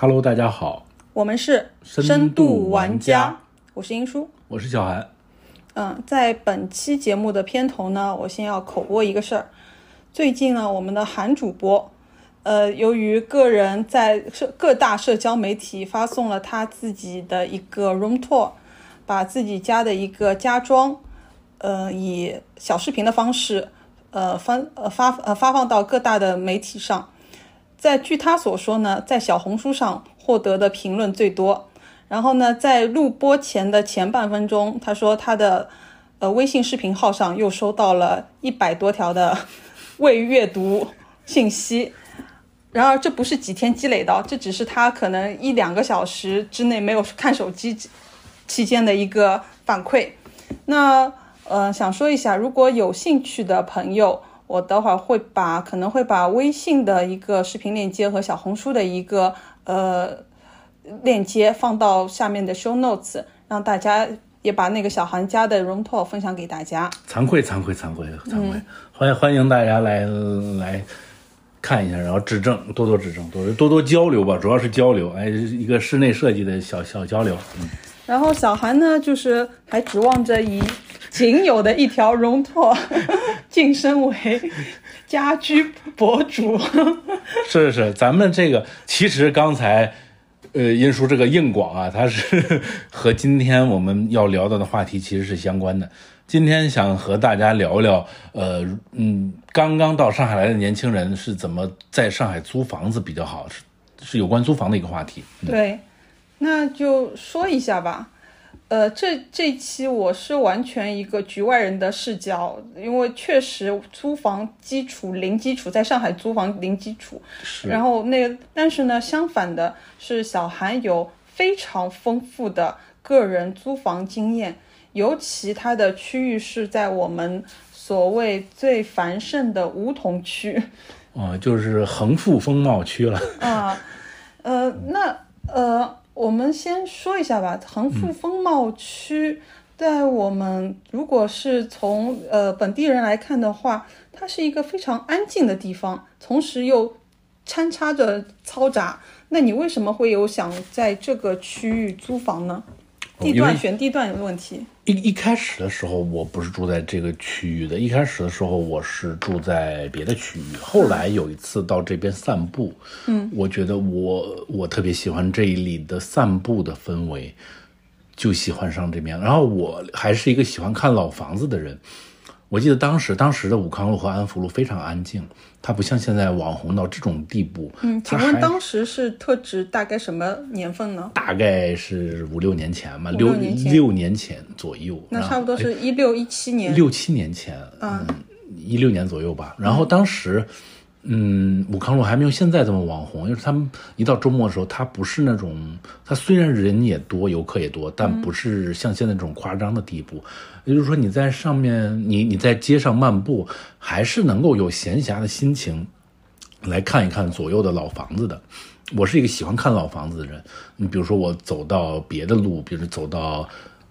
Hello，大家好，我们是深度玩玩家，我是英叔。我是小韩。嗯，在本期节目的片头呢，我先要口播一个事儿。最近呢，我们的韩主播，呃，由于个人在社各大社交媒体发送了他自己的一个 room tour，把自己家的一个家装，呃，以小视频的方式，呃，发呃发呃发放到各大的媒体上。在据他所说呢，在小红书上获得的评论最多。然后呢，在录播前的前半分钟，他说他的呃微信视频号上又收到了一百多条的 未阅读信息。然而这不是几天积累的，这只是他可能一两个小时之内没有看手机期间的一个反馈。那呃，想说一下，如果有兴趣的朋友，我等会儿会把可能会把微信的一个视频链接和小红书的一个呃链接放到下面的 show notes，让大家也把那个小韩家的 room tour 分享给大家。惭愧，惭愧，惭愧，惭愧！欢迎欢迎大家来来看一下，然后指正，多多指正，多多多交流吧，主要是交流。哎，一个室内设计的小小交流。嗯，然后小韩呢，就是还指望着以仅有的一条 room tour 晋升为家居博主。是 是是，咱们这个其实刚才。呃，英叔这个硬广啊，它是和今天我们要聊到的话题其实是相关的。今天想和大家聊聊，呃，嗯，刚刚到上海来的年轻人是怎么在上海租房子比较好，是是有关租房的一个话题。对，那就说一下吧。呃，这这期我是完全一个局外人的视角，因为确实租房基础零基础，在上海租房零基础。是。然后那但是呢，相反的是，小韩有非常丰富的个人租房经验，尤其他的区域是在我们所谓最繁盛的梧桐区。哦，就是恒富风貌区了。啊，呃，那呃。我们先说一下吧，恒富风貌区，在我们如果是从呃本地人来看的话，它是一个非常安静的地方，同时又掺插着嘈杂。那你为什么会有想在这个区域租房呢？地段选地段有问题。一一开始的时候，我不是住在这个区域的。一开始的时候，我是住在别的区域。后来有一次到这边散步，嗯，我觉得我我特别喜欢这里的散步的氛围，就喜欢上这边。然后我还是一个喜欢看老房子的人。我记得当时，当时的武康路和安福路非常安静，它不像现在网红到这种地步。嗯，请问当时是特指大概什么年份呢？大概是五六年前吧，六六年前左右。那差不多是一六一七年。六七年前，嗯，一六年左右吧。然后当时。嗯，嗯武康路还没有现在这么网红，因为他们一到周末的时候，它不是那种，它虽然人也多，游客也多，但不是像现在这种夸张的地步。也就是说，你在上面，你你在街上漫步，还是能够有闲暇的心情来看一看左右的老房子的。我是一个喜欢看老房子的人。你比如说，我走到别的路，比如走到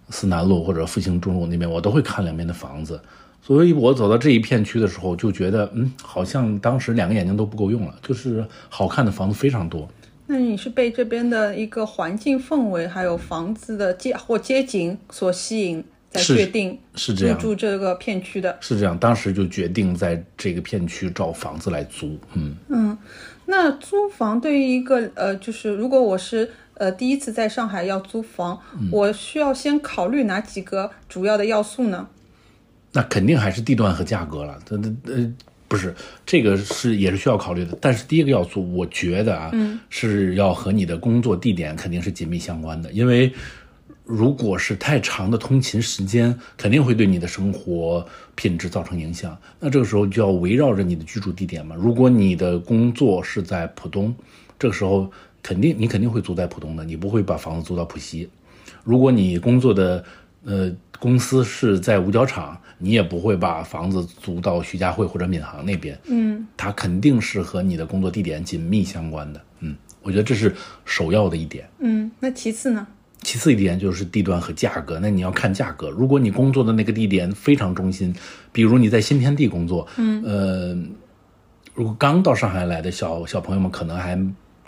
思南路或者复兴中路那边，我都会看两边的房子。所以我走到这一片区的时候，就觉得，嗯，好像当时两个眼睛都不够用了，就是好看的房子非常多。那你是被这边的一个环境氛围，还有房子的街或街景所吸引，才决定是这样住这个片区的？是这样，当时就决定在这个片区找房子来租。嗯嗯，那租房对于一个呃，就是如果我是呃第一次在上海要租房，我需要先考虑哪几个主要的要素呢？那肯定还是地段和价格了，它它呃不是这个是也是需要考虑的。但是第一个要素，我觉得啊，是要和你的工作地点肯定是紧密相关的。因为如果是太长的通勤时间，肯定会对你的生活品质造成影响。那这个时候就要围绕着你的居住地点嘛。如果你的工作是在浦东，这个时候肯定你肯定会租在浦东的，你不会把房子租到浦西。如果你工作的呃公司是在五角场。你也不会把房子租到徐家汇或者闵行那边，嗯，它肯定是和你的工作地点紧密相关的，嗯，我觉得这是首要的一点，嗯，那其次呢？其次一点就是地段和价格，那你要看价格。如果你工作的那个地点非常中心，比如你在新天地工作，嗯，呃，如果刚到上海来的小小朋友们可能还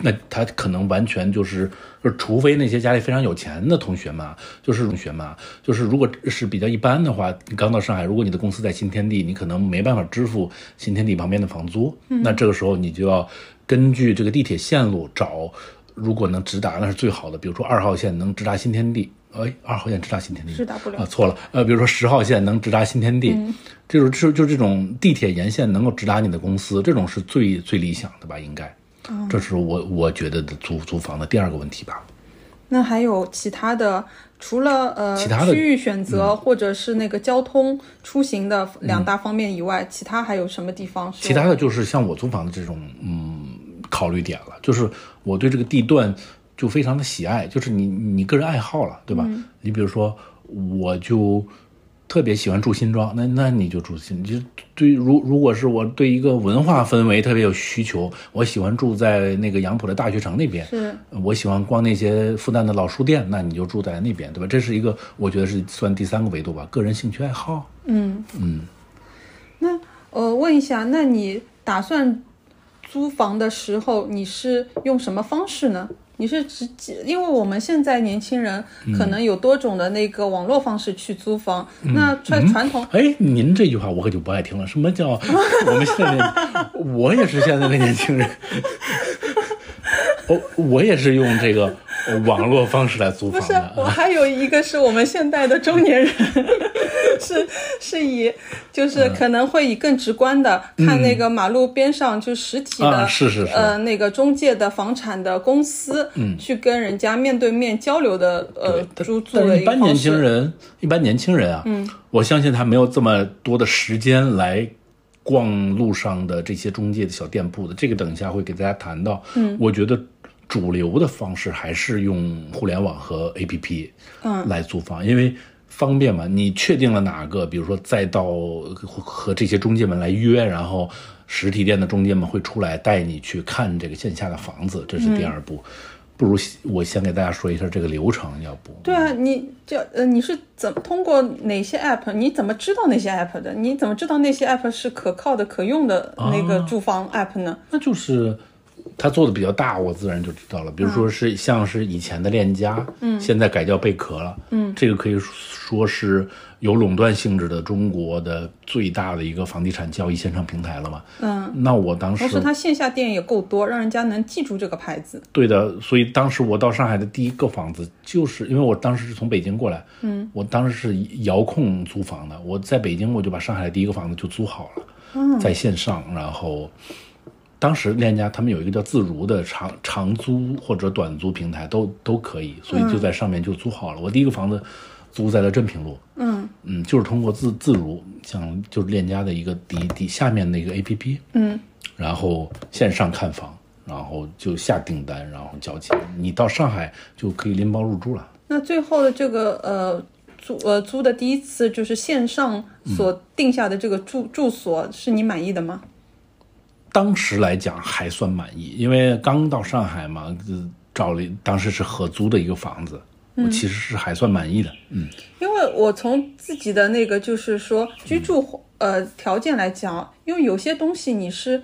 那他可能完全就是，就是除非那些家里非常有钱的同学嘛，就是同学嘛，就是如果是比较一般的话，你刚到上海，如果你的公司在新天地，你可能没办法支付新天地旁边的房租，那这个时候你就要根据这个地铁线路找，如果能直达那是最好的，比如说二号线能直达新天地。哎，二号线直达新天地直达不了啊，错了。呃，比如说十号线能直达新天地，这种就就这种地铁沿线能够直达你的公司，这种是最最理想的吧？应该，这是我我觉得的租租房的第二个问题吧。那还有其他的，除了呃其他的嗯区域选择、或者是那个交通出行的两大方面以外，其他还有什么地方？其他的就是像我租房的这种嗯考虑点了，就是我对这个地段就非常的喜爱，就是你你个人爱好了，对吧？你比如说，我就特别喜欢住新庄，那那你就住新，就对如如果是我对一个文化氛围特别有需求，我喜欢住在那个杨浦的大学城那边，是我喜欢逛那些复旦的老书店，那你就住在那边，对吧？这是一个我觉得是算第三个维度吧，个人兴趣爱好。嗯嗯那呃，问一下，那你打算租房的时候，你是用什么方式呢？你是直接，因为我们现在年轻人可能有多种的那个网络方式去租房，那传传统哎，您这句话我可就不爱听了。什么叫 我们现在？我也是现在的年轻人，我我也是用这个呃 网络方式来租不是房的。，我还有一个是我们现代的中年人，是是以就是可能会以更直观的、看那个马路边上就实体的、啊是是是呃那个中介的房产的公司，嗯，去跟人家面对面交流的呃租租但一般年轻。人，一般年轻人啊，嗯，我相信他没有这么多的时间来逛路上的这些中介的小店铺的。这个等一下会给大家谈到。嗯，我觉得主流的方式还是用互联网和 APP，嗯，来租房，因为。方便嘛？你确定了哪个，比如说再到和和这些中介们来约，然后实体店的中介们会出来带你去看这个线下的房子，这是第二步。不如我先给大家说一下这个流程，要不？对啊，你这呃你是怎么通过哪些 app？你怎么知道那些 app 的？你怎么知道那些 app 是可靠的、可用的那个住房 app 呢？那就是他做的比较大，我自然就知道了。比如说是像是以前的链家，嗯，现在改叫贝壳了，嗯，这个可以说是有垄断性质的中国的最大的一个房地产交易线上平台了嘛，嗯，那我当时同时，它线下店也够多，让人家能记住这个牌子。对的，所以当时我到上海的第一个房子，就是因为我当时是从北京过来，嗯，我当时是遥控租房的，我在北京我就把上海的第一个房子就租好了，在线上，然后当时链家他们有一个叫自如的长长租或者短租平台，都都可以，所以就在上面就租好了。我第一个房子租在了镇平路，嗯嗯，就是通过自自如，像就是链家的一个底底下面那个 A P P，嗯，然后线上看房。然后就下订单，然后交钱，你到上海就可以拎包入住了。那最后的这个呃租呃租的第一次就是线上所定下的这个住、住所，是你满意的吗？当时来讲还算满意，因为刚到上海嘛，呃找了当时是合租的一个房子，我其实是还算满意的。嗯，因为我从自己的那个就是说居住呃条件来讲，因为有些东西你是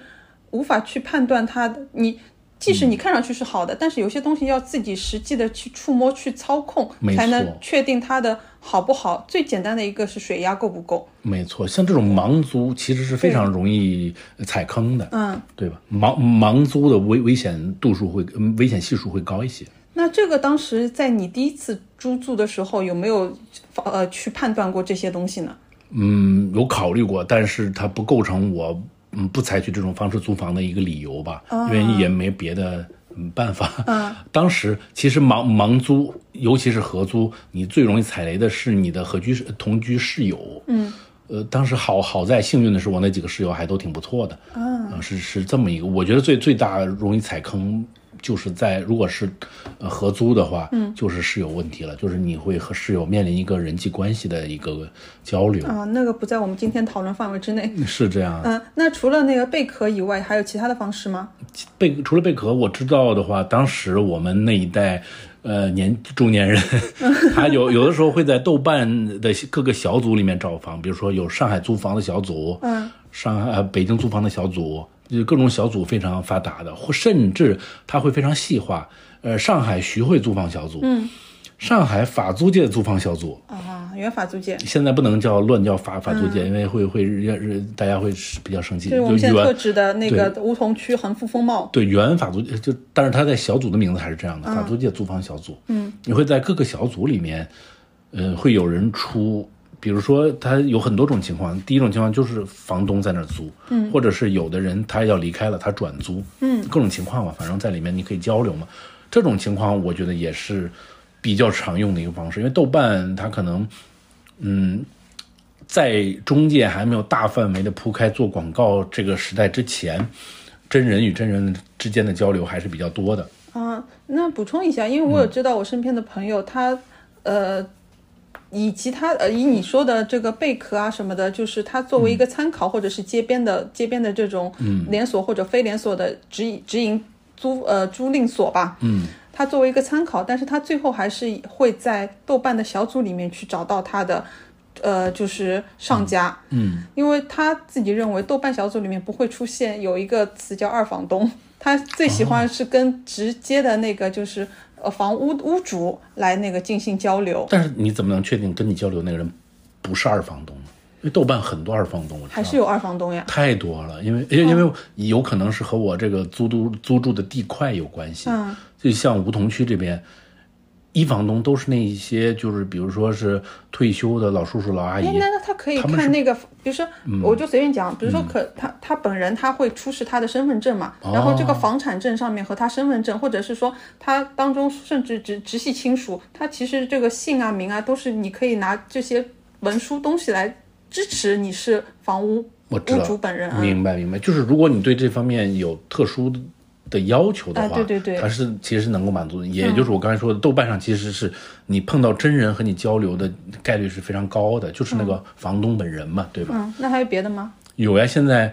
无法去判断它的，你即使你看上去是好的，但是有些东西要自己实际的去触摸、去操控才能确定它的好不好。最简单的一个是水压够不够。没错，像这种盲租其实是非常容易踩坑的，嗯，对吧？盲盲租的危危险度数会嗯危险系数会高一些。那这个当时在你第一次租住的时候，有没有呃去判断过这些东西呢？嗯，有考虑过，但是它不构成我嗯不采取这种方式租房的一个理由吧，因为也没别的嗯办法。当时其实盲盲租，尤其是合租，你最容易踩雷的是你的合居室同居室友。嗯。呃，当时好好在幸运的是，我那几个室友还都挺不错的。嗯、是是这么一个，我觉得最最大容易踩坑，就是在如果是呃合租的话，嗯，就是室友问题了，就是你会和室友面临一个人际关系的一个交流。啊、那个不在我们今天讨论范围之内。是这样，嗯、那除了那个贝壳以外，还有其他的方式吗？贝除了贝壳，我知道的话，当时我们那一代，呃，年中年人，他有有的时候会在豆瓣的各个小组里面找房，比如说有上海租房的小组，嗯，上海、呃、北京租房的小组，就各种小组非常发达的，或甚至它会非常细化。呃，上海徐汇租房小组，嗯，上海法租界租房小组，啊，原法租界，现在不能叫乱叫法法租界，因为会会让大家会比较生气。就是我们现在原特指的那个梧桐区恒富风貌，对原法租界就，但是它在小组的名字还是这样的，法租界租房小组。嗯，你会在各个小组里面，呃，会有人出，比如说他有很多种情况，第一种情况就是房东在那儿租，嗯，或者是有的人他要离开了，他转租，嗯，各种情况嘛，反正在里面你可以交流嘛。这种情况我觉得也是比较常用的一个方式，因为豆瓣它可能，嗯。在中介还没有大范围的铺开做广告这个时代之前，真人与真人之间的交流还是比较多的。啊，那补充一下，因为我有知道我身边的朋友，他呃，以及他呃，以你说的这个贝壳啊什么的，就是他作为一个参考，或者是街边的街边的这种连锁或者非连锁的直营直营租呃租赁所吧，嗯，他作为一个参考，但是他最后还是会在豆瓣的小组里面去找到他的。呃，就是上家，嗯，因为他自己认为豆瓣小组里面不会出现有一个词叫二房东，他最喜欢是跟直接的那个就是呃房屋屋主来那个进行交流。但是你怎么能确定跟你交流那个人不是二房东呢？因为豆瓣很多二房东，还是有二房东呀，太多了，因为因为因为有可能是和我这个租租租住的地块有关系，嗯，就像梧桐区这边。一房东都是那一些，就是比如说是退休的老叔叔、老阿姨。哎，那那他可以看那个，比如说，我就随便讲，比如说可他他本人他会出示他的身份证嘛，然后这个房产证上面和他身份证，或者是说他当中甚至直直系亲属，他其实这个姓啊名啊都是你可以拿这些文书东西来支持你是房屋屋主本人啊。明白明白，就是如果你对这方面有特殊的。要求的话，对对对，它是其实能够满足的，也就是我刚才说的，豆瓣上其实是你碰到真人和你交流的概率是非常高的，就是那个房东本人嘛，对吧？嗯，那还有别的吗？有呀，现在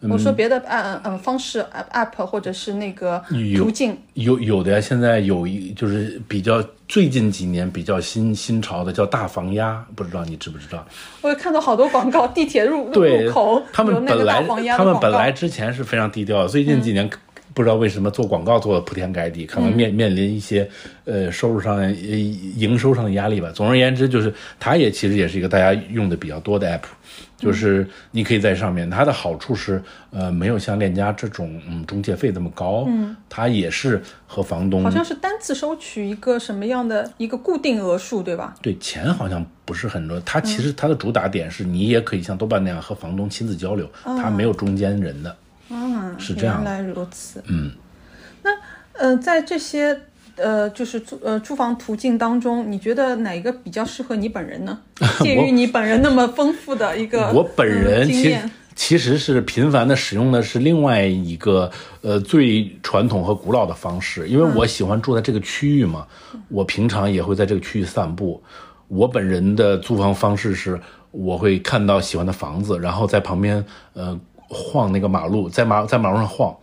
我说别的，嗯嗯方式，app 或者是那个途径，有有的呀，现在有一就是比较最近几年比较新新潮的叫大房鸭，不知道你知不知道？我看到好多广告，地铁入入口，他们本来他们本来之前是非常低调的，最近几年。不知道为什么做广告做的铺天盖地，可能面面临一些呃收入上、营收上的压力吧。总而言之，就是它也其实也是一个大家用的比较多的 app，就是你可以在上面。它的好处是呃没有像链家这种嗯中介费这么高，嗯，它也是和房东好像是单次收取一个什么样的一个固定额数，对吧？对，钱好像不是很多。它其实它的主打点是你也可以像豆瓣那样和房东亲自交流，它没有中间人的。啊，是这样，原来如此。嗯，那呃，在这些呃，就是租呃租房途径当中，你觉得哪一个比较适合你本人呢？鉴于你本人那么丰富的一个，我本人其其实是频繁的使用的是另外一个呃最传统和古老的方式，因为我喜欢住在这个区域嘛，我平常也会在这个区域散步。我本人的租房方式是，我会看到喜欢的房子，然后在旁边呃。晃那个马路，在马在马路上晃，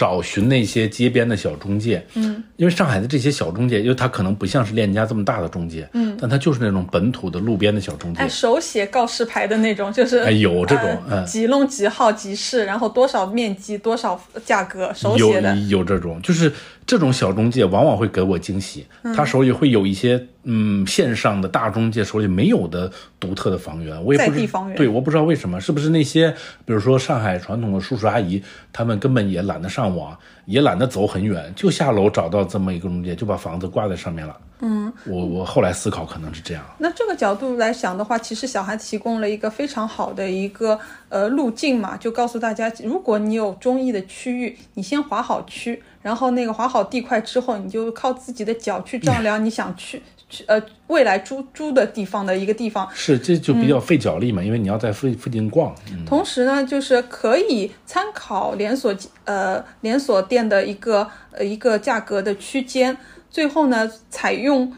找寻那些街边的小中介。嗯，因为上海的这些小中介，因为它可能不像是链家这么大的中介。嗯，但它就是那种本土的路边的小中介。哎，手写告示牌的那种，就是哎有这种，嗯，几弄几号几室，然后多少面积多少价格，手写的。有有这种，就是这种小中介往往会给我惊喜，他手里会有一些。嗯，线上的大中介手里没有的独特的房源，我也不知对，我不知道为什么，是不是那些比如说上海传统的叔叔阿姨，他们根本也懒得上网，也懒得走很远，就下楼找到这么一个中介，就把房子挂在上面了。嗯，我我后来思考可能是这样。那这个角度来想的话，其实小孩提供了一个非常好的一个呃路径嘛，就告诉大家，如果你有中意的区域，你先划好区，然后那个划好地块之后，你就靠自己的脚去丈量你想去。呃，未来租租的地方的一个地方是，这就比较费脚力嘛，因为你要在附附近逛。同时呢，就是可以参考连锁呃连锁店的一个呃一个价格的区间，最后呢，采用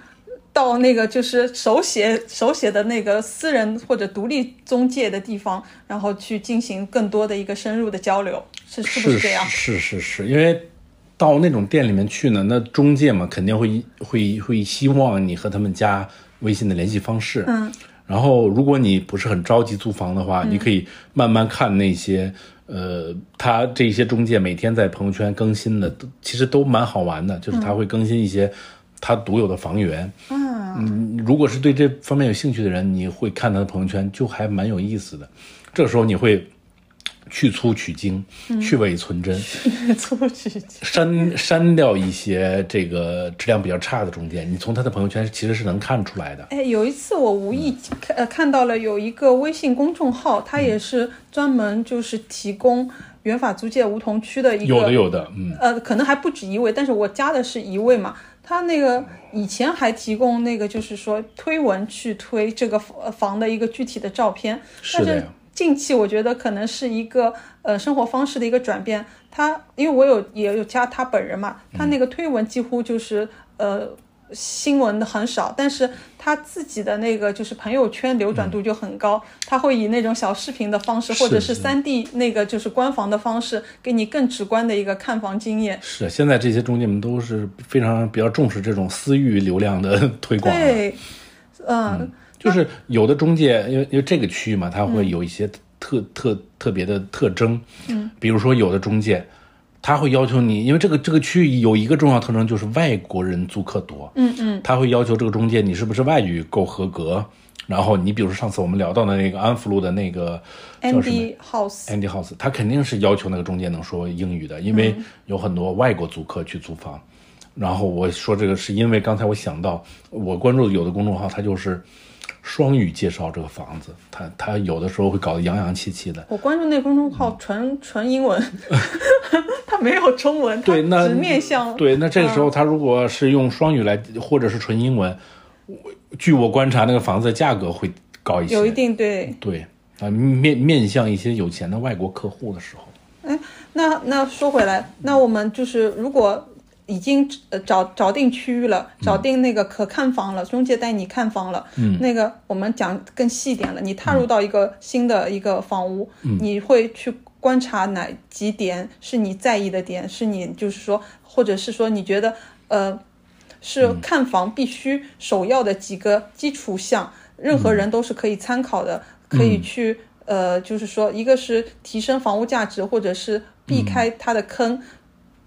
到那个就是手写手写的那个私人或者独立中介的地方，然后去进行更多的一个深入的交流，是是不是这样？是是是，因为。到那种店里面去呢，那中介嘛肯定会会会希望你和他们加微信的联系方式。嗯，然后如果你不是很着急租房的话，你可以慢慢看那些呃，他这些中介每天在朋友圈更新的，都其实都蛮好玩的，就是他会更新一些他独有的房源。嗯，如果是对这方面有兴趣的人，你会看他的朋友圈，就还蛮有意思的。这时候你会去粗取精，去伪存真，去粗取精。删删掉一些这个质量比较差的中介，你从他的朋友圈其实是能看出来的。哎，有一次我无意看呃看到了有一个微信公众号，他也是专门就是提供原法租界梧桐区的一个有的有的，嗯，呃，可能还不止一位，但是我加的是一位嘛。他那个以前还提供那个就是说推文去推这个房房的一个具体的照片，但是是的呀。近期我觉得可能是一个呃生活方式的一个转变。他因为我有也有加他本人嘛，他那个推文几乎就是呃新闻的很少，但是他自己的那个就是朋友圈流转度就很高。他会以那种小视频的方式，或者是是三 D 那个就是官房的方式，给你更直观的一个看房经验。是现在这些中介们都是非常比较重视这种私域流量的推广的。对，嗯，就是有的中介，因为因为这个区域嘛，它会有一些特、特特别的特征。嗯，比如说有的中介，他会要求你，因为这个这个区域有一个重要特征，就是外国人租客多。嗯嗯，他会要求这个中介你是不是外语够合格。然后你比如说上次我们聊到的那个安福路的那个叫什么 Andy House，Andy House，他肯定是要求那个中介能说英语的，因为有很多外国租客去租房。然后我说这个是因为刚才我想到，我关注有的公众号，他就是双语介绍这个房子，他他有的时候会搞得洋洋气气的。我关注那公众号纯纯 英文，他没有中文，对，那只面向对，那这个时候他如果是用双语来，或者是纯英文，我据我观察，那个房子的价格会高一些。有一定对。对啊，面面向一些有钱的外国客户的时候。哎，那那说回来，那我们就是如果已经呃找找定区域了，找定那个可看房了，中介带你看房了，嗯，那个我们讲更细一点了，你踏入到一个新的一个房屋，嗯，你会去观察哪几点是你在意的点，是你就是说，或者是说你觉得呃是看房必须首要的几个基础项，任何人都是可以参考的，可以去。呃，就是说，一个是提升房屋价值，或者是避开它的坑，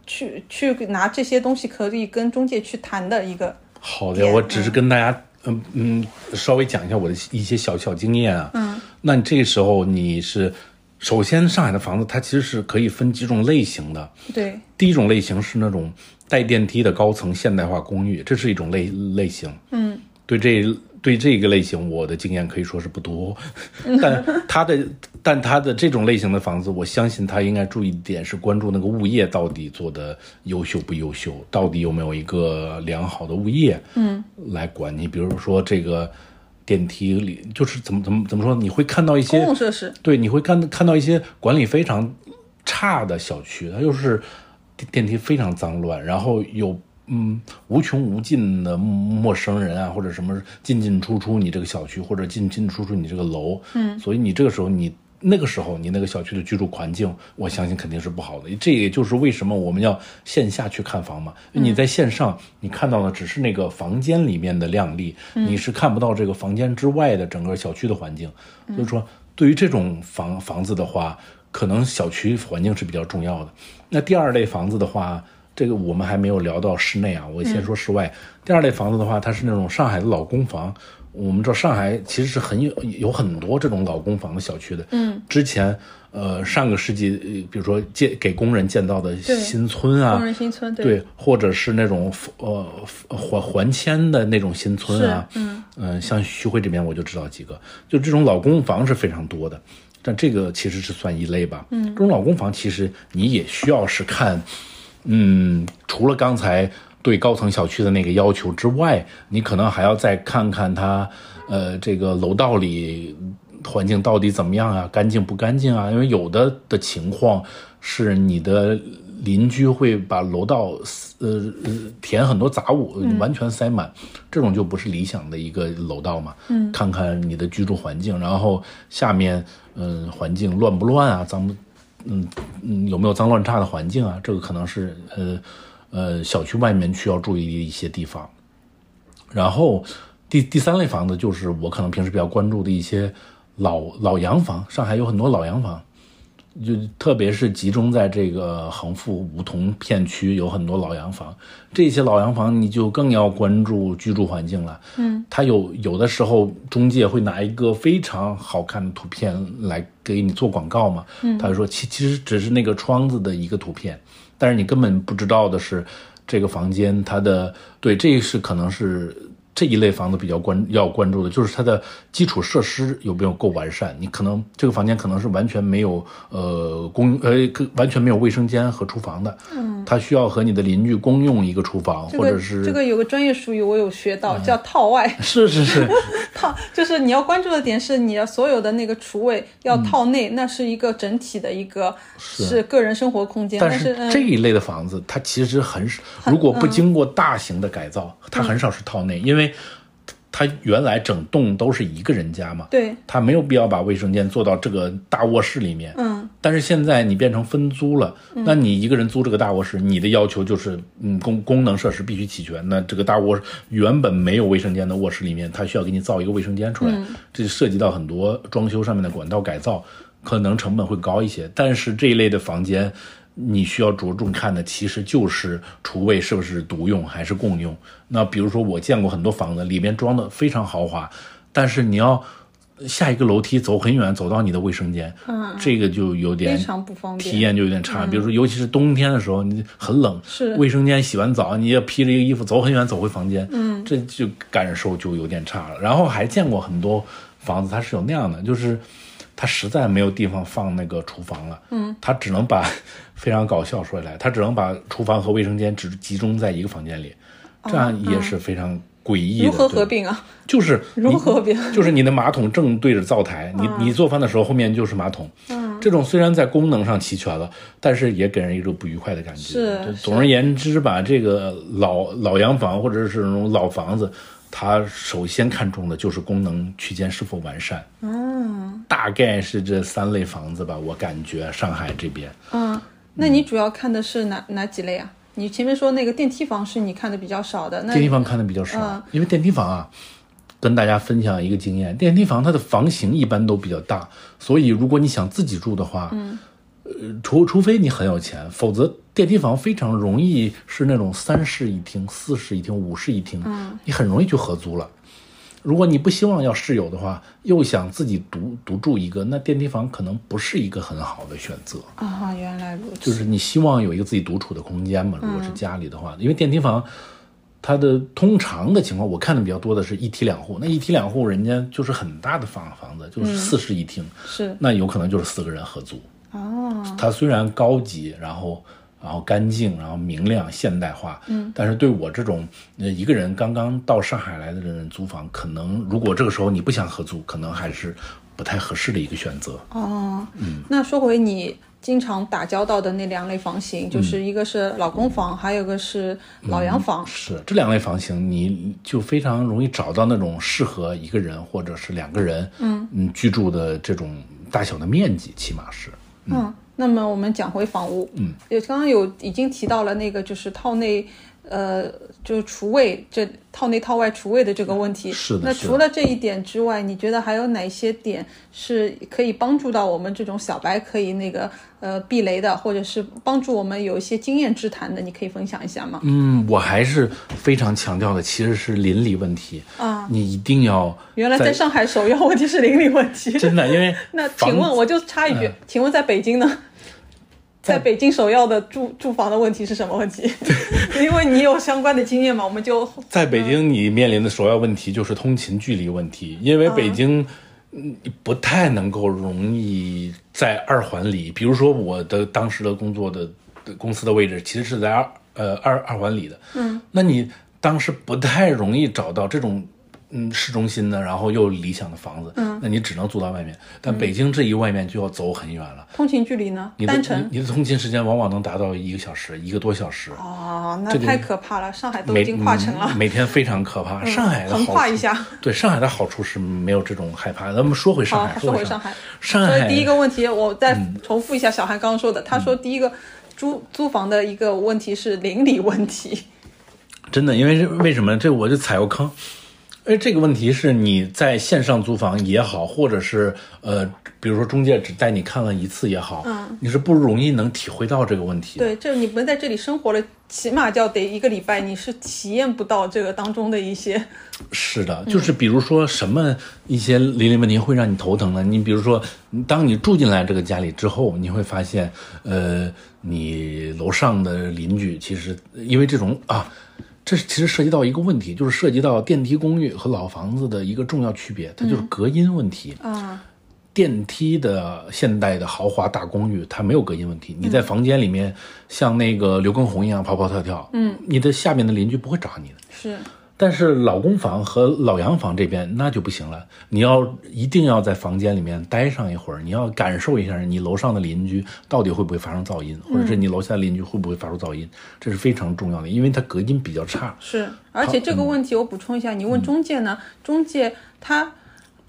去去拿这些东西可以跟中介去谈的一个。好的，我只是跟大家嗯嗯稍微讲一下我的一些小小经验啊。嗯，那你这个时候你是首先上海的房子它其实是可以分几种类型的。对，第一种类型是那种带电梯的高层现代化公寓，这是一种类类型。嗯，对这对这个类型，我的经验可以说是不多，但它的但它的这种类型的房子，我相信它应该注意一点是关注那个物业到底做的优秀不优秀，到底有没有一个良好的物业，嗯，来管你。比如说这个电梯里，就是怎么怎么怎么说，你会看到一些公共设施，对，你会看看到一些管理非常差的小区，它就是电电梯非常脏乱，然后有嗯无穷无尽的陌生人啊，或者什么进进出出你这个小区，或者进进出出你这个楼，嗯，所以你这个时候你。那个时候，你那个小区的居住环境，我相信肯定是不好的。这也就是为什么我们要线下去看房嘛。你在线上，你看到的只是那个房间里面的靓丽，你是看不到这个房间之外的整个小区的环境。所以说，对于这种房房子的话，可能小区环境是比较重要的。那第二类房子的话，这个我们还没有聊到室内啊，我先说室外。第二类房子的话，它是那种上海的老公房。我们知道上海其实是很有有很多这种老公房的小区的。嗯，之前呃上个世纪，呃比如说建给工人建造的新村啊，工人新村对，或者是那种呃环环迁的那种新村啊，嗯呃像徐汇这边我就知道几个，就这种老公房是非常多的。但这个其实是算一类吧。嗯，这种老公房其实你也需要是看，嗯，除了刚才对高层小区的那个要求之外，你可能还要再看看它，呃，这个楼道里环境到底怎么样啊，干净不干净啊？因为有的的情况是你的邻居会把楼道呃呃填很多杂物，完全塞满，这种就不是理想的一个楼道嘛。嗯，看看你的居住环境，然后下面嗯环境乱不乱啊，脏不嗯嗯有没有脏乱差的环境啊？这个可能是呃呃小区外面需要注意的一些地方。然后第第三类房子就是我可能平时比较关注的一些老老洋房，上海有很多老洋房。就特别是集中在这个横富梧桐片区，有很多老洋房。这些老洋房你就更要关注居住环境了。嗯，它有有的时候中介会拿一个非常好看的图片来给你做广告嘛。嗯，他就说其其实只是那个窗子的一个图片，但是你根本不知道的是这个房间它的对，这是可能是。这一类房子比较关要关注的就是它的基础设施有没有够完善。你可能这个房间可能是完全没有呃公呃完全没有卫生间和厨房的，嗯，它需要和你的邻居公用一个厨房，或者是这个有个专业术语我有学到叫套外，是 是是，套就是你要关注的点是你要所有的那个厨卫要套内，那是一个整体的一个是个人生活空间。但是这一类的房子它其实很少，如果不经过大型的改造，它很少是套内，因为他原来整栋都是一个人家嘛，对，他没有必要把卫生间做到这个大卧室里面。嗯，但是现在你变成分租了，那你一个人租这个大卧室，你的要求就是，嗯，功功能设施必须齐全。那这个大卧原本没有卫生间的卧室里面，他需要给你造一个卫生间出来，这涉及到很多装修上面的管道改造，可能成本会高一些。但是这一类的房间。你需要着重看的其实就是厨卫是不是独用还是共用。那比如说我见过很多房子里面装的非常豪华，但是你要下一个楼梯走很远走到你的卫生间，嗯，这个就有点非常不方便，体验就有点差。比如说尤其是冬天的时候，你很冷，是卫生间洗完澡你要披着一个衣服走很远走回房间，嗯，这就感受就有点差了。然后还见过很多房子它是有那样的，就是。它实在没有地方放那个厨房了，嗯，他只能把非常搞笑说起来，他只能把厨房和卫生间只集中在一个房间里，这样也是非常诡异的。如何合并啊？就是如何合并？就是你的马桶正对着灶台，你你做饭的时候后面就是马桶，嗯，这种虽然在功能上齐全了，但是也给人一种不愉快的感觉。是，总而言之吧，这个老老洋房或者是那种老房子。它首先看重的就是功能区间是否完善，嗯，大概是这三类房子吧，我感觉上海这边，嗯，那你主要看的是哪哪几类啊？你前面说那个电梯房是你看的比较少的，电梯房看的比较少，因为电梯房啊，跟大家分享一个经验，电梯房它的房型一般都比较大，所以如果你想自己住的话，嗯。呃，除除非你很有钱，否则电梯房非常容易是那种三室一厅、四室一厅、五室一厅，嗯，你很容易就合租了。如果你不希望要室友的话，又想自己独独住一个，那电梯房可能不是一个很好的选择啊。原来如此，就是你希望有一个自己独处的空间嘛？如果是家里的话，因为电梯房它的通常的情况，我看的比较多的是一梯两户，那一梯两户人家就是很大的房房子，就是四室一厅，是那有可能就是四个人合租。哦，它虽然高级，然后然后干净，然后明亮现代化，嗯，但是对我这种呃一个人刚刚到上海来的人租房，可能如果这个时候你不想合租，可能还是不太合适的一个选择。哦，嗯，那说回你经常打交道的那两类房型，就是一个是老公房，还有一个是老洋房。是这两类房型，你就非常容易找到那种适合一个人或者是两个人，嗯。嗯居住的这种大小的面积，起码是。嗯，那么我们讲回房屋，嗯，有刚刚有已经提到了那个就是套内，呃，就是厨卫这。套内套外厨卫的这个问题，是的。那除了这一点之外，你觉得还有哪些点是可以帮助到我们这种小白可以那个呃避雷的，或者是帮助我们有一些经验之谈的？你可以分享一下吗？嗯，我还是非常强调的，其实是邻里问题啊，你一定要。原来在上海首要问题是邻里问题，真的，因为 那请问我就插一句，请问在北京呢？在北京首要的住住房的问题是什么问题？因为你有相关的经验嘛，我们就在北京，你面临的首要问题就是通勤距离问题。因为北京，不太能够容易在二环里，比如说我的当时的工作的公司的位置其实是在二呃二二环里的，嗯，那你当时不太容易找到这种。嗯，市中心的，然后又理想的房子，嗯，那你只能租到外面。但北京这一外面就要走很远了。通勤距离呢？单程，你的通勤时间往往能达到一个小时，一个多小时。哦，那太可怕了！上海都已经跨城了，每天非常可怕。上海的横跨一下，对上海的好处是没有这种害怕。咱们说回上海，说回上海，上海第一个问题，我再重复一下小韩刚刚说的。他说第一个租租房的一个问题是邻里问题。真的，因为为什么这我就踩过坑。哎，这个问题是你在线上租房也好，或者是呃，比如说中介只带你看了一次也好，嗯，你是不容易能体会到这个问题。对，这你们在这里生活了，起码就要得一个礼拜，你是体验不到这个当中的一些。是的，就是比如说什么一些邻里问题会让你头疼呢？你比如说，当你住进来这个家里之后，你会发现，呃，你楼上的邻居其实因为这种啊。这其实涉及到一个问题，就是涉及到电梯公寓和老房子的一个重要区别，它就是隔音问题。啊，电梯的现代的豪华大公寓，它没有隔音问题。你在房间里面像那个刘畊宏一样跑跑跳跳，嗯，你的下面的邻居不会找你的。是。但是老公房和老洋房这边那就不行了，你要一定要在房间里面待上一会儿，你要感受一下你楼上的邻居到底会不会发生噪音，或者是你楼下的邻居会不会发出噪音，这是非常重要的，因为它隔音比较差。是，而且这个问题我补充一下，你问中介呢，中介他。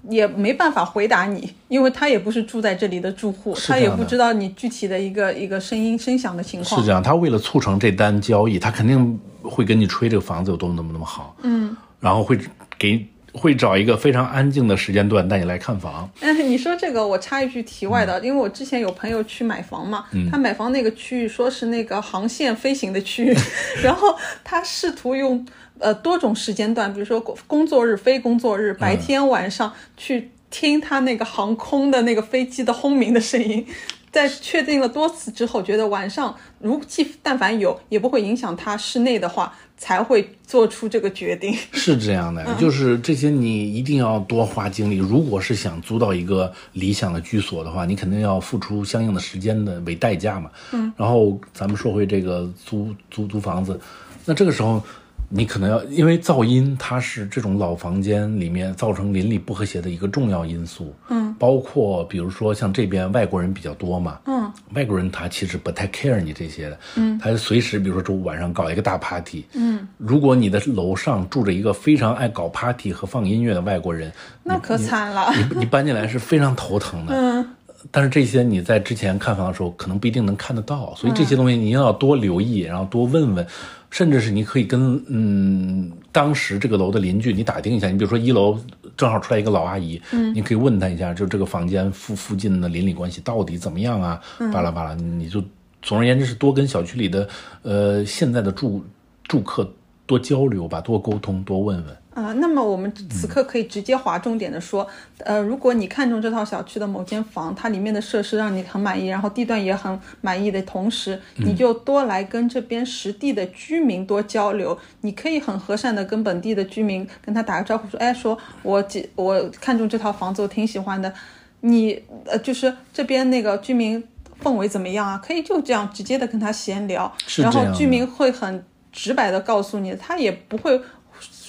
也没办法回答你，因为他也不是住在这里的住户，他也不知道你具体的一个一个声音声响的情况。是这样，他为了促成这单交易，他肯定会跟你吹这个房子有多么多么多么好。嗯，然后会给会找一个非常安静的时间段带你来看房。嗯，你说这个我插一句题外的，因为我之前有朋友去买房嘛，他买房那个区域说是那个航线飞行的区域，然后他试图用。呃，多种时间段，比如说工工作日、非工作日，白天、晚上去听他那个航空的那个飞机的轰鸣的声音，在确定了多次之后，觉得晚上如既但凡有也不会影响他室内的话，才会做出这个决定。是这样的，就是这些你一定要多花精力。如果是想租到一个理想的居所的话，你肯定要付出相应的时间的为代价嘛。嗯。然后咱们说回这个租租租房子，那这个时候。你可能要，因为噪音它是这种老房间里面造成邻里不和谐的一个重要因素。嗯，包括比如说像这边外国人比较多嘛。嗯，外国人他其实不太 care 你这些的。嗯，他随时比如说周五晚上搞一个大 party。嗯，如果你的楼上住着一个非常爱搞 party 和放音乐的外国人，那可惨了。你你搬进来是非常头疼的。嗯，但是这些你在之前看房的时候可能不一定能看得到，所以这些东西你要多留意，然后多问问。甚至是你可以跟嗯当时这个楼的邻居你打听一下，你比如说一楼正好出来一个老阿姨，嗯，你可以问她一下，就这个房间附附近的邻里关系到底怎么样啊？巴拉巴拉，你就总而言之是多跟小区里的呃现在的住住客多交流吧，多沟通，多问问。啊，那么我们此刻可以直接划重点的说，呃，如果你看中这套小区的某间房，它里面的设施让你很满意，然后地段也很满意的同时，你就多来跟这边实地的居民多交流。你可以很和善的跟本地的居民跟他打个招呼，说，哎，说我几我看中这套房子，我挺喜欢的。你呃，就是这边那个居民氛围怎么样啊？可以就这样直接的跟他闲聊，然后居民会很直白的告诉你，他也不会。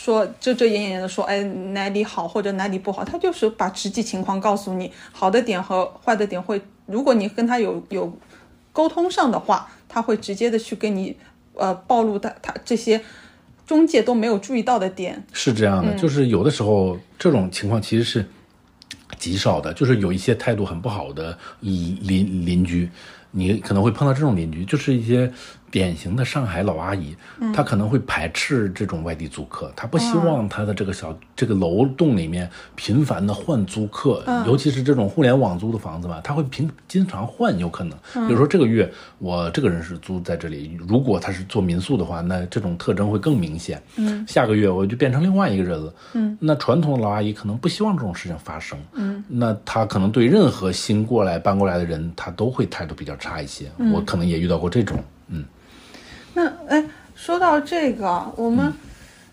说遮遮掩掩的说，哎，哪里好或者哪里不好，他就是把实际情况告诉你，好的点和坏的点会，如果你跟他有有沟通上的话，他会直接的去跟你呃暴露他他这些中介都没有注意到的点。是这样的，就是有的时候这种情况其实是极少的，就是有一些态度很不好的邻邻邻居，你可能会碰到这种邻居，就是一些。典型的上海老阿姨，她可能会排斥这种外地租客，她不希望她的这个小这个楼栋里面频繁的换租客，尤其是这种互联网租的房子嘛，她会频经常换，有可能。比如说这个月我这个人是租在这里，如果他是做民宿的话，那这种特征会更明显。嗯，下个月我就变成另外一个人了。嗯，那传统的老阿姨可能不希望这种事情发生。嗯，那她可能对任何新过来搬过来的人，她都会态度比较差一些。我可能也遇到过这种。嗯。那哎，说到这个，我们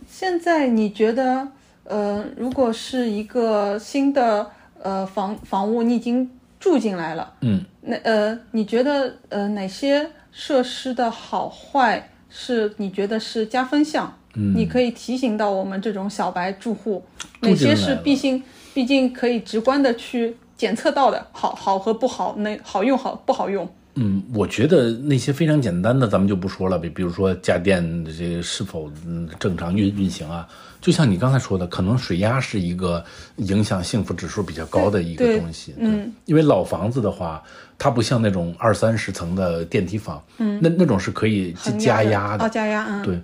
现在你觉得，呃，如果是一个新的呃房房屋，你已经住进来了，嗯，那呃，你觉得呃哪些设施的好坏是你觉得是加分项？嗯，你可以提醒到我们这种小白住户，哪些是毕竟毕竟可以直观的去检测到的，好好和不好，那好用好不好用？嗯，我觉得那些非常简单的，咱们就不说了。比比如说家电这是否嗯正常运运行啊？就像你刚才说的，可能水压是一个影响幸福指数比较高的一个东西。嗯，因为老房子的话，它不像那种二三十层的电梯房，嗯，那那种是可以加压的。哦，加压，嗯，对。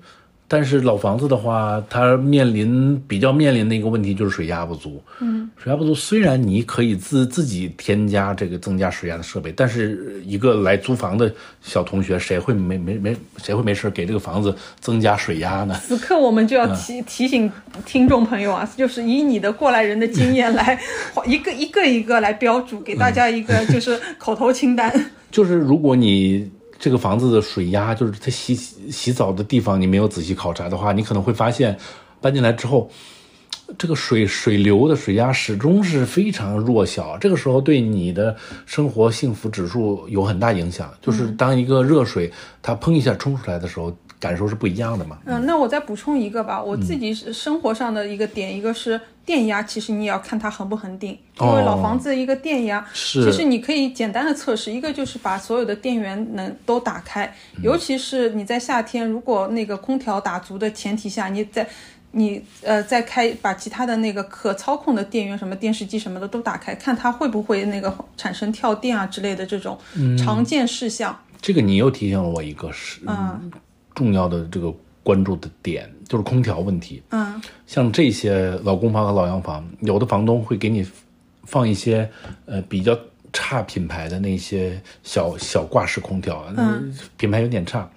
但是老房子的话，它面临比较面临的一个问题就是水压不足。嗯，水压不足，虽然你可以自自己添加这个增加水压的设备，但是一个来租房的小同学，谁会没没没谁会没事给这个房子增加水压呢？此刻我们就要提、提醒听众朋友啊，就是以你的过来人的经验来，一个一个一个来标注，给大家一个就是口头清单。就是如果你这个房子的水压，就是它洗洗澡的地方，你没有仔细考察的话，你可能会发现，搬进来之后，这个水水流的水压始终是非常弱小。这个时候对你的生活幸福指数有很大影响。就是当一个热水它砰一下冲出来的时候。感受是不一样的嘛？嗯，那我再补充一个吧，我自己生活上的一个点，一个是电压，其实你也要看它恒不恒定，因为老房子一个电压，其实你可以简单的测试，一个就是把所有的电源能都打开，尤其是你在夏天，如果那个空调打足的前提下，你在你呃再开把其他的那个可操控的电源，什么电视机什么的都打开，看它会不会那个产生跳电啊之类的这种常见事项。这个你又提醒了我一个是嗯。重要的这个关注的点就是空调问题。嗯，像这些老公房和老洋房，有的房东会给你放一些呃比较差品牌的那些小小挂式空调，嗯，品牌有点差，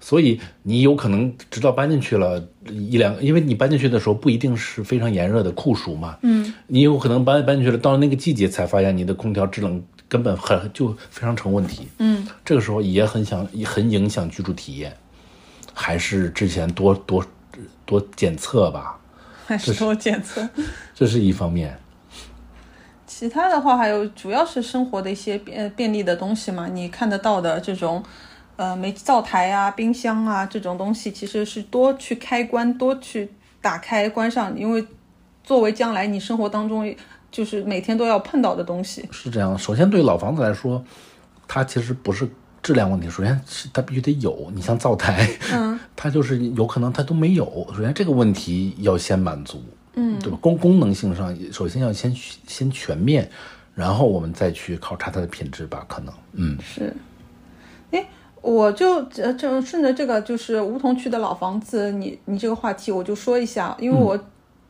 所以你有可能直到搬进去了一两，因为你搬进去的时候不一定是非常炎热的酷暑嘛，嗯，你有可能搬搬进去了，到了那个季节才发现你的空调制冷根本很就非常成问题，嗯，这个时候也很想很影响居住体验。还是之前多多多检测吧，还是多检测，这是一方面。其他的话，还有主要是生活的一些便便利的东西嘛，你看得到的这种，呃，煤气灶台啊、冰箱啊这种东西，其实是多去开关，多去打开关上，因为作为将来你生活当中就是每天都要碰到的东西。是这样，首先对老房子来说，它其实不是。质量问题，首先是它必须得有。你像灶台，嗯，它就是有可能它都没有。首先这个问题要先满足，嗯，对吧？功功能性上，首先要先先全面，然后我们再去考察它的品质吧。可能，嗯，是。哎，我就这这顺着这个就是梧桐区的老房子，你你这个话题我就说一下，因为我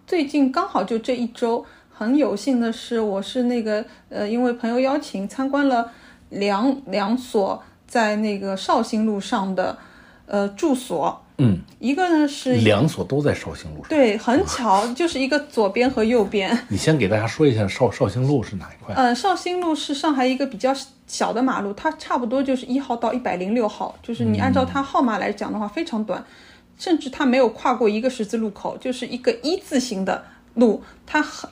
最近刚好就这一周，很有幸的是，我是那个呃，因为朋友邀请参观了两两所。在那个绍兴路上的，呃，住所，嗯，一个呢是两所都在绍兴路上，对，很巧，就是一个左边和右边。你先给大家说一下绍绍兴路是哪一块？呃，绍兴路是上海一个比较小的马路，它差不多就是一号到一百零六号，就是你按照它号码来讲的话非常短，甚至它没有跨过一个十字路口，就是一个一字形的路，它很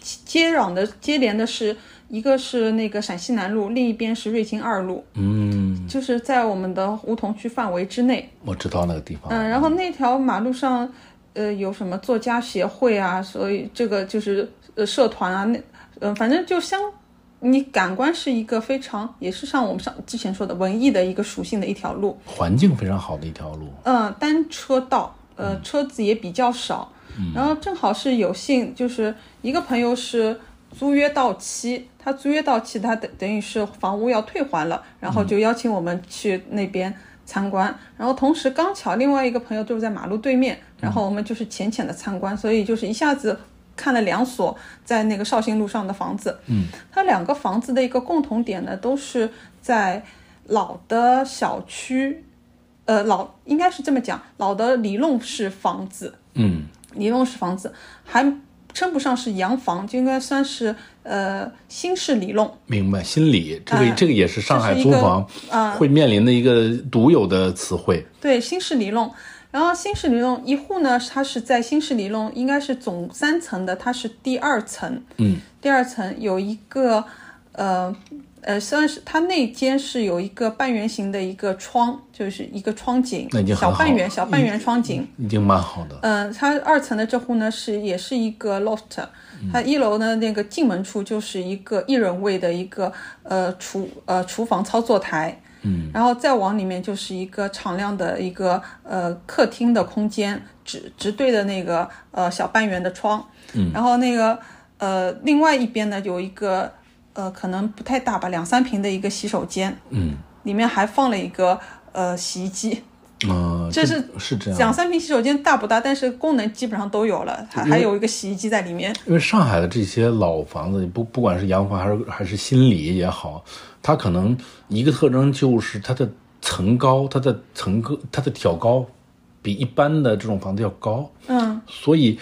接壤的接连的是。一个是那个陕西南路，另一边是瑞金二路，嗯，就是在我们的梧桐区范围之内。我知道那个地方。嗯，然后那条马路上，呃，有什么作家协会啊，所以这个就是呃社团啊，那嗯，反正就相，你感官是一个非常，也是像我们上之前说的文艺的一个属性的一条路，环境非常好的一条路。嗯，单车道，呃，车子也比较少，然后正好是有幸，就是一个朋友是。租约到期，他租约到期，他等等于是房屋要退还了，然后就邀请我们去那边参观。然后同时刚巧另外一个朋友就是在马路对面，然后我们就是浅浅的参观，所以就是一下子看了两所在那个绍兴路上的房子。嗯，它两个房子的一个共同点呢，都是在老的小区，呃，老应该是这么讲，老的里弄式房子。嗯，里弄式房子还。称不上是洋房，就应该算是呃新式里弄。明白，新里这个这个也是上海租房会面临的一个独有的词汇。对，新式里弄。然后新式里弄一户呢，它是在新式里弄，应该是总三层的，它是第二层。嗯，第二层有一个呃。呃，算是它内间是有一个半圆形的一个窗，就是一个窗景，小半圆小半圆窗景，已经蛮好的。嗯，它二层的这户呢是也是一个 loft，它一楼呢那个进门处就是一个一人位的一个呃厨呃厨房操作台，嗯，然后再往里面就是一个敞亮的一个呃客厅的空间，直直对的那个呃小半圆的窗，嗯，然后那个呃另外一边呢有一个。呃，可能不太大吧，两三平的一个洗手间，嗯，里面还放了一个呃洗衣机，呃，这是是这样。两三平洗手间大不大？但是功能基本上都有了，还还有一个洗衣机在里面。因为上海的这些老房子，不不管是洋房还是还是新里也好，它可能一个特征就是它的层高，它的层高，它的挑高比一般的这种房子要高。嗯，所以。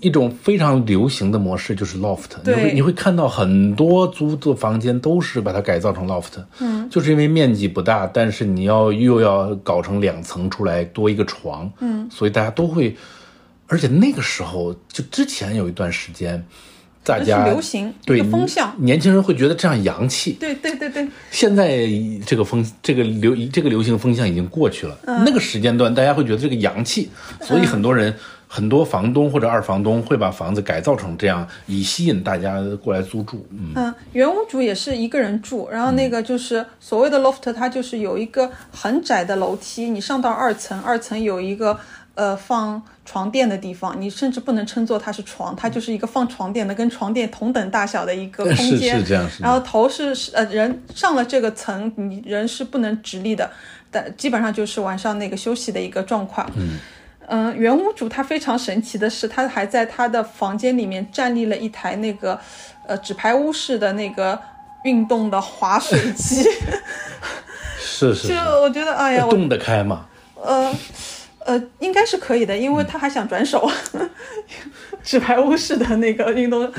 一种非常流行的模式就是 loft，你会你会看到很多租的房间都是把它改造成 loft，嗯，就是因为面积不大，但是你要又要搞成两层出来多一个床，嗯，所以大家都会，而且那个时候就之前有一段时间，大家流行对风向。年轻人会觉得这样洋气，对对对对，现在这个风这个流这个流行风向已经过去了，那个时间段大家会觉得这个洋气，所以很多人、很多房东或者二房东会把房子改造成这样，以吸引大家过来租住。嗯，嗯，原屋主也是一个人住，然后那个就是所谓的 loft，它就是有一个很窄的楼梯，你上到二层，二层有一个呃放床垫的地方，你甚至不能称作它是床，它就是一个放床垫的，跟床垫同等大小的一个空间。是这样是这样然后头是是呃人上了这个层，你人是不能直立的，但基本上就是晚上那个休息的一个状况。嗯。嗯，原屋主他非常神奇的是，他还在他的房间里面站立了一台那个，呃，纸牌屋式的那个运动的滑水机，是是，就我觉得，哎呀，我动得开吗？呃呃，应该是可以的，因为他还想转手，纸牌屋式的那个运动。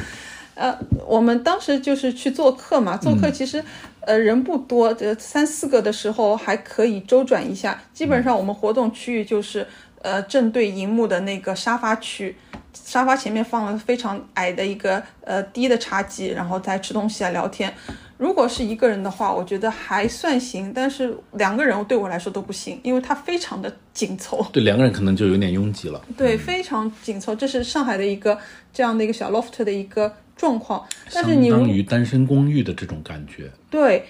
呃，我们当时就是去做客嘛，做客其实、呃人不多，这三四个的时候还可以周转一下。基本上我们活动区域就是呃正对荧幕的那个沙发区，沙发前面放了非常矮的一个呃低的茶几，然后在吃东西啊聊天。如果是一个人的话，我觉得还算行，但是两个人对我来说都不行，因为它非常的紧凑。对，两个人可能就有点拥挤了。对，非常紧凑，这是上海的一个这样的一个小 loft 的一个状况。但是相你如当于单身公寓的这种感觉。对，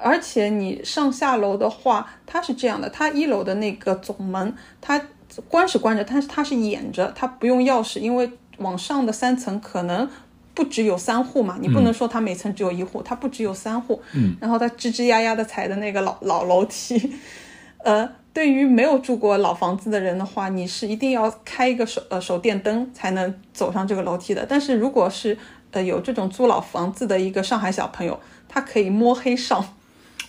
而且你上下楼的话，它是这样的，它一楼的那个总门，它关是关着，但是它是掩着，它不用钥匙，因为往上的三层可能。不只有三户嘛，你不能说它每层只有一户，它不只有三户，嗯，然后它吱吱呀呀的踩的那个老老楼梯，呃，对于没有住过老房子的人的话，你是一定要开一个手呃手电灯才能走上这个楼梯的。但是如果是呃有这种租老房子的一个上海小朋友，他可以摸黑上。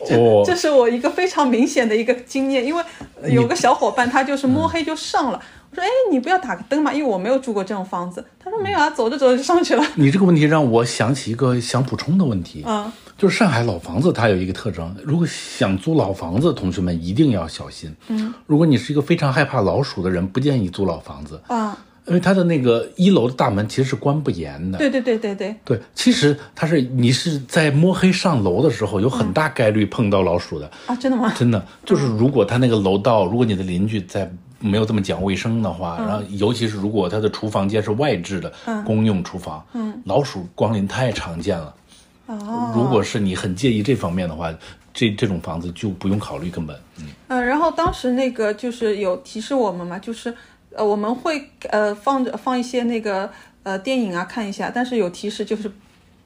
这哦这是我一个非常明显的一个经验，因为有个小伙伴他就是摸黑就上了。我说，哎，你不要打个灯嘛，因为我没有住过这种房子。他说没有啊，走着走着就上去了。你这个问题让我想起一个想补充的问题，嗯，就是上海老房子它有一个特征，如果想租老房子，同学们一定要小心。嗯，如果你是一个非常害怕老鼠的人，不建议租老房子，啊，因为它的那个一楼的大门其实是关不严的。对对对对对，对，其实它是你是在摸黑上楼的时候，有很大概率碰到老鼠的。啊，真的吗？真的，就是如果他那个楼道，如果你的邻居在没有这么讲卫生的话，然后尤其是如果他的厨房间是外置的公用厨房，嗯，老鼠光临太常见了。哦，如果是你很介意这方面的话，这这种房子就不用考虑，根本。嗯，呃，然后当时那个就是有提示我们嘛，就是呃我们会呃放着放一些那个呃电影啊看一下，但是有提示就是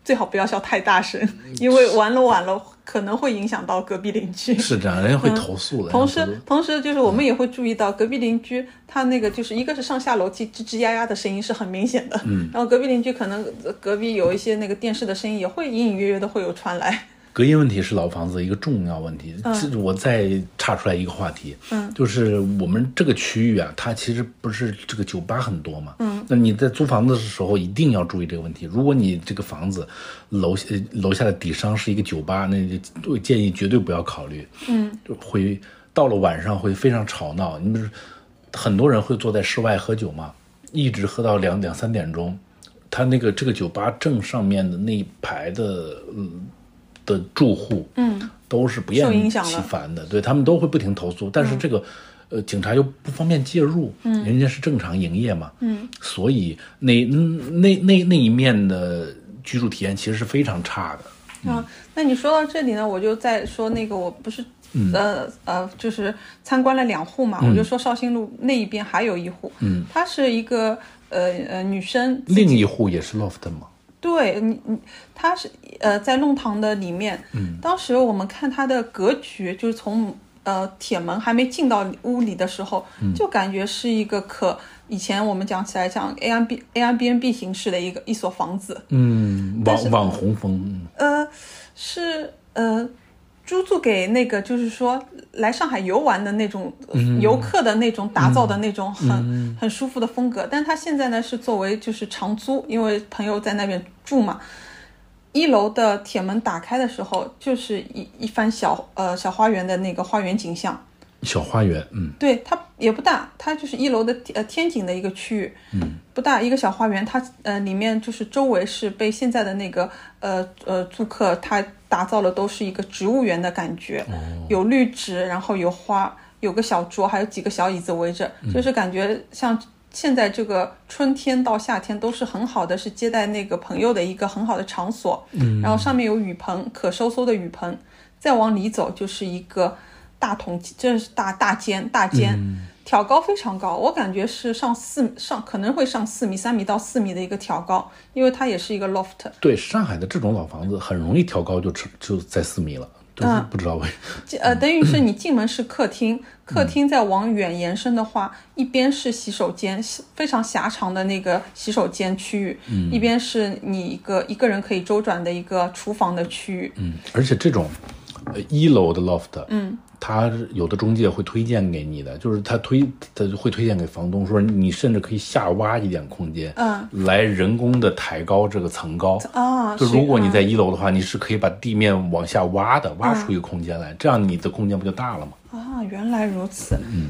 最好不要笑太大声，因为完了完了可能会影响到隔壁邻居。是这样，人家会投诉的。同时同时就是我们也会注意到隔壁邻居他那个就是一个是上下楼梯吱吱呀呀的声音是很明显的，嗯，然后隔壁邻居可能呃隔壁有一些那个电视的声音也会隐隐约约的会有传来，隔音问题是老房子一个重要问题。这我再岔出来一个话题，嗯，就是我们这个区域啊，它其实不是这个酒吧很多嘛，嗯，那你在租房子的时候一定要注意这个问题。如果你这个房子楼下呃楼下的底商是一个酒吧，那就我建议绝对不要考虑，嗯，会到了晚上会非常吵闹。你比如很多人会坐在室外喝酒嘛，一直喝到两两三点钟。他那个这个酒吧正上面的那一排的嗯的住户，嗯，都是不厌其烦的，对他们都会不停投诉，但是这个。呃，警察又不方便介入，嗯，人家是正常营业嘛，嗯，所以那那那那一面的居住体验其实是非常差的。啊，那你说到这里呢，我就再说那个，我不是、嗯。呃呃，就是参观了两户嘛，我就说绍兴路那一边还有一户，嗯，她是一个呃呃女生，另一户也是 loft 吗？对你你，她是呃在弄堂的里面，嗯，当时我们看它的格局，就是从呃铁门还没进到屋里的时候，嗯就感觉是一个可以前我们讲起来讲 A R B A R B N B 形式的一个一所房子，嗯，是网网红风，呃，是呃，租住给那个就是说来上海游玩的那种嗯游客的那种打造的那种很、很舒服的风格，但它现在呢是作为就是长租，因为朋友在那边住嘛。一楼的铁门打开的时候，就是一一番小呃小花园的那个花园景象。小花园，嗯。对，它也不大，它就是一楼的呃天井的一个区域，嗯，不大，一个小花园，它呃里面就是周围是被现在的那个呃呃租客他打造的都是一个植物园的感觉，有绿植，然后有花，有个小桌，还有几个小椅子围着，就是感觉像现在这个春天到夏天都是很好的，是接待那个朋友的一个很好的场所，嗯，然后上面有雨棚，可收缩的雨棚，再往里走就是一个大筒，这是大大间大间，挑高非常高，我感觉是上四上可能会上四米，三米到四米的一个挑高，因为它也是一个 loft。对，上海的这种老房子很容易挑高就就就在四米了，就是嗯不知道为 这呃，等于是你进门是客厅，客厅再往远延伸的话，一边是洗手间，非常狭长的那个洗手间区域，一边是你一个一个人可以周转的一个厨房的区域。嗯，而且这种呃一楼的 loft，嗯，他有的中介会推荐给你的，就是他推他会推荐给房东说，你甚至可以下挖一点空间，嗯，来人工的抬高这个层高。啊，就如果你在一楼的话，你是可以把地面往下挖的，挖出一个空间来，这样你的空间不就大了吗？啊，原来如此。嗯，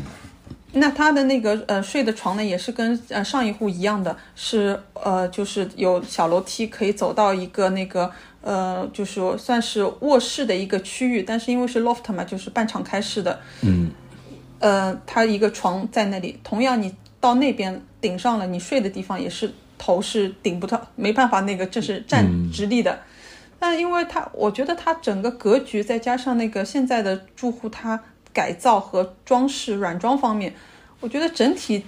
那他的那个呃睡的床呢，也是跟呃上一户一样的，是呃就是有小楼梯可以走到一个那个呃就是说算是卧室的一个区域，但是因为是 loft 嘛，就是半敞开式的。嗯，呃，它一个床在那里，同样你到那边顶上了，你睡的地方也是头是顶不到，没办法那个这是站直立的。但因为它，我觉得它整个格局再加上那个现在的住户它改造和装饰软装方面，我觉得整体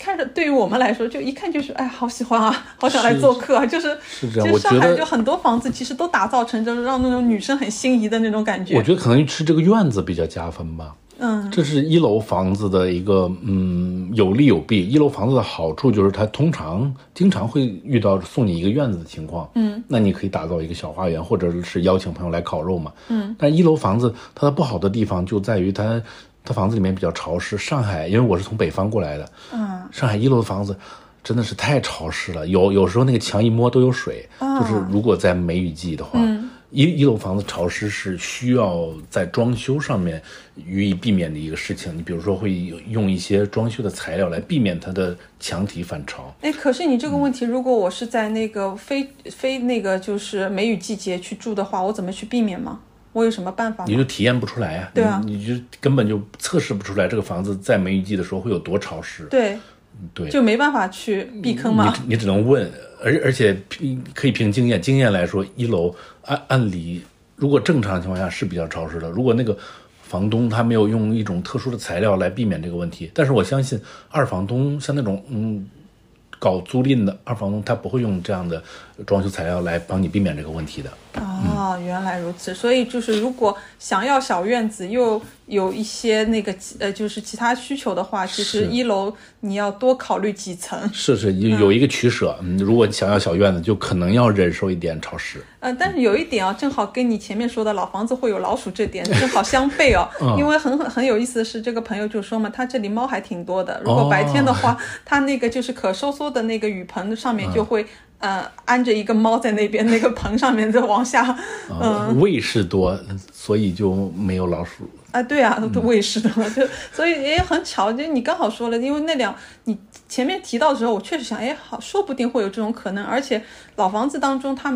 看着对于我们来说，就一看就是哎，好喜欢啊，好想来做客啊，就是是这样就上我觉得海就很多房子其实都打造成就是让那种女生很心仪的那种感觉。我觉得可能是这个院子比较加分吧。嗯，这是一楼房子的一个嗯有利有弊。一楼房子的好处就是它通常经常会遇到送你一个院子的情况，嗯，那你可以打造一个小花园，或者是邀请朋友来烤肉嘛，嗯。但一楼房子它的不好的地方就在于它它房子里面比较潮湿。上海因为我是从北方过来的，嗯，上海一楼的房子。真的是太潮湿了，有有时候那个墙一摸都有水，就是如果在梅雨季的话，一一楼房子潮湿是需要在装修上面予以避免的一个事情。你比如说会用一些装修的材料来避免它的墙体反潮。哎，可是你这个问题，如果我是在那个非非那个就是梅雨季节去住的话，我怎么去避免吗？我有什么办法吗？你就体验不出来啊，对啊你，你就根本就测试不出来这个房子在梅雨季的时候会有多潮湿。对，对，就没办法去避坑吗。你你只能问，而而且凭可以凭经验经验来说，一楼按按理如果正常情况下是比较潮湿的，如果那个房东他没有用一种特殊的材料来避免这个问题，但是我相信二房东像那种嗯搞租赁的二房东，他不会用这样的装修材料来帮你避免这个问题的。哦，原来如此。所以就是，如果想要小院子，又有一些那个呃，就是其他需求的话，其实一楼你要多考虑几层。是是有有一个取舍，嗯，如果你想要小院子，就可能要忍受一点潮湿。呃，但是有一点啊，正好跟你前面说的老房子会有老鼠这点 正好相悖哦。因为很很很有意思的是，这个朋友就说嘛，他这里猫还挺多的。如果白天的话，他那个就是可收缩的那个雨棚上面就会、呃安着一个猫在那边，那个棚上面再往下。呃，卫士多，所以就没有老鼠。啊，对啊，都卫士的嘛，就所以也很巧，就你刚好说了，因为那两你前面提到的时候，我确实想，哎，好，说不定会有这种可能，而且老房子当中，它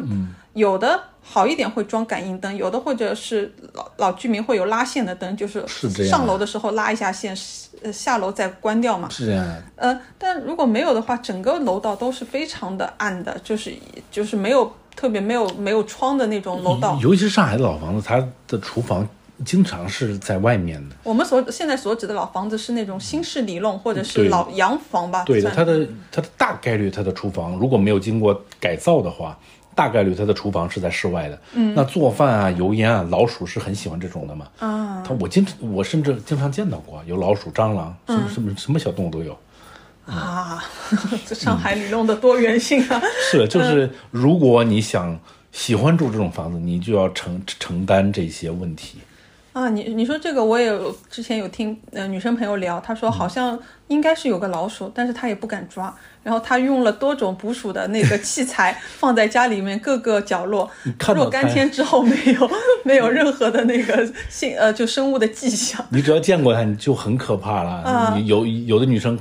有的好一点会装感应灯，有的或者是老老居民会有拉线的灯，就是上楼的时候拉一下线，呃，下楼再关掉嘛。是这样，呃，但如果没有的话，整个楼道都是非常的暗的，就是就是没有特别没有没有窗的那种楼道。尤其是上海的老房子，它的厨房经常是在外面的。我们所现在所指的老房子是那种新式里弄或者是老洋房吧？对的，算它的它的大概率它的厨房如果没有经过改造的话，大概率他的厨房是在室外的。嗯，那做饭啊、油烟啊，老鼠是很喜欢这种的嘛。啊，他我经我甚至经常见到过有老鼠、蟑螂，什嗯么什么什么小动物都有。啊，这上海里弄的多元性啊！是，就是如果你想喜欢住这种房子，你就要承承担这些问题。啊，你你说这个我也有之前有听呃女生朋友聊，她嗯说好像应该是有个老鼠，但是她也不敢抓，然后她用了多种捕鼠的那个器材 放在家里面各个角落，若干天之后没有 没有任何的那个性呃就生物的迹象。你只要见过它，你就很可怕了。啊你有有的女生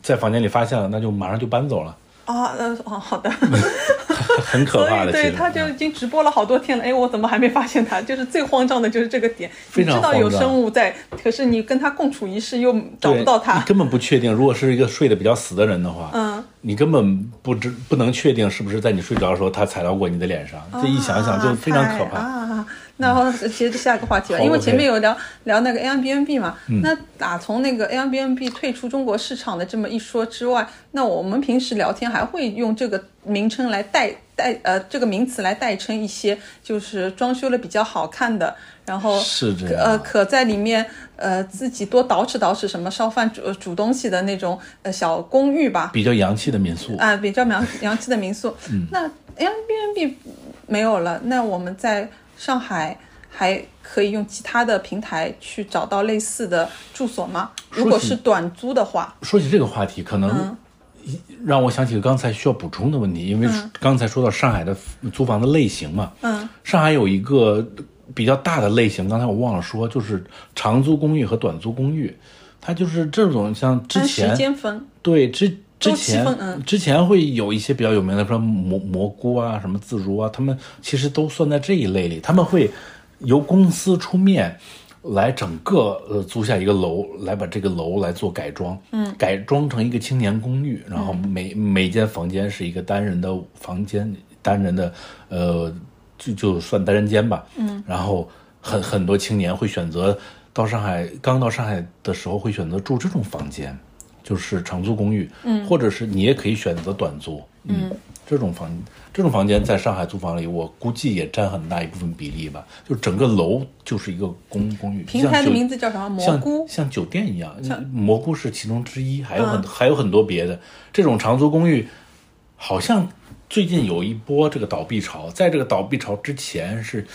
在房间里发现了，那就马上就搬走了，啊，呃，哦，好的，很可怕的。以对，他就已经直播了好多天了，哎，我怎么还没发现他？就是最慌张的就是这个点，你知道有生物在，可是你跟他共处一室又找不到他你，根本不确定。如果是一个睡得比较死的人的话，嗯，你根本不知不能确定是不是在你睡着的时候他踩到过你的脸上。这一想想就非常可怕。啊。啊那好接着下一个话题吧，因为前面有聊聊那个 Airbnb 嘛，嗯那打从那个 Airbnb 退出中国市场的这么一说之外，那我们平时聊天还会用这个名称来代代呃这个名词来代称一些就是装修的比较好看的，然后是这样呃可在里面呃自己多捯饬捯饬什么烧饭煮煮东西的那种呃小公寓吧，比较洋气的民宿，啊，比较洋洋气的民宿。那 Airbnb 没有了，那我们在上海还可以用其他的平台去找到类似的住所吗？如果是短租的话，说起这个话题，可嗯能让我想起刚才需要补充的问题，因为刚才说到上海的租房的类型嘛，嗯，上海有一个比较大的类型，刚才我忘了说，就是长租公寓和短租公寓，它就是这种像之按时前间分。对之之前嗯。之前会有一些比较有名的，说蘑蘑菇啊，什么自如啊，他们其实都算在这一类里，他们会由公司出面。来整个呃租下一个楼，来把这个楼来做改装，嗯，改装成一个青年公寓，然后每、每间房间是一个单人的房间，单人的呃就就算单人间吧，嗯，然后很很多青年会选择到上海，刚到上海的时候会选择住这种房间，就是长租公寓，嗯，或者是你也可以选择短租，嗯，这种房这种房间在上海租房里，我估计也占很大一部分比例吧，就整个楼就是一个公公寓，平台的名字叫什么？蘑菇。像酒店一样，蘑菇是其中之一，还有很、还有很多别的这种长租公寓，好像最近有一波这个倒闭潮，在这个倒闭潮之前是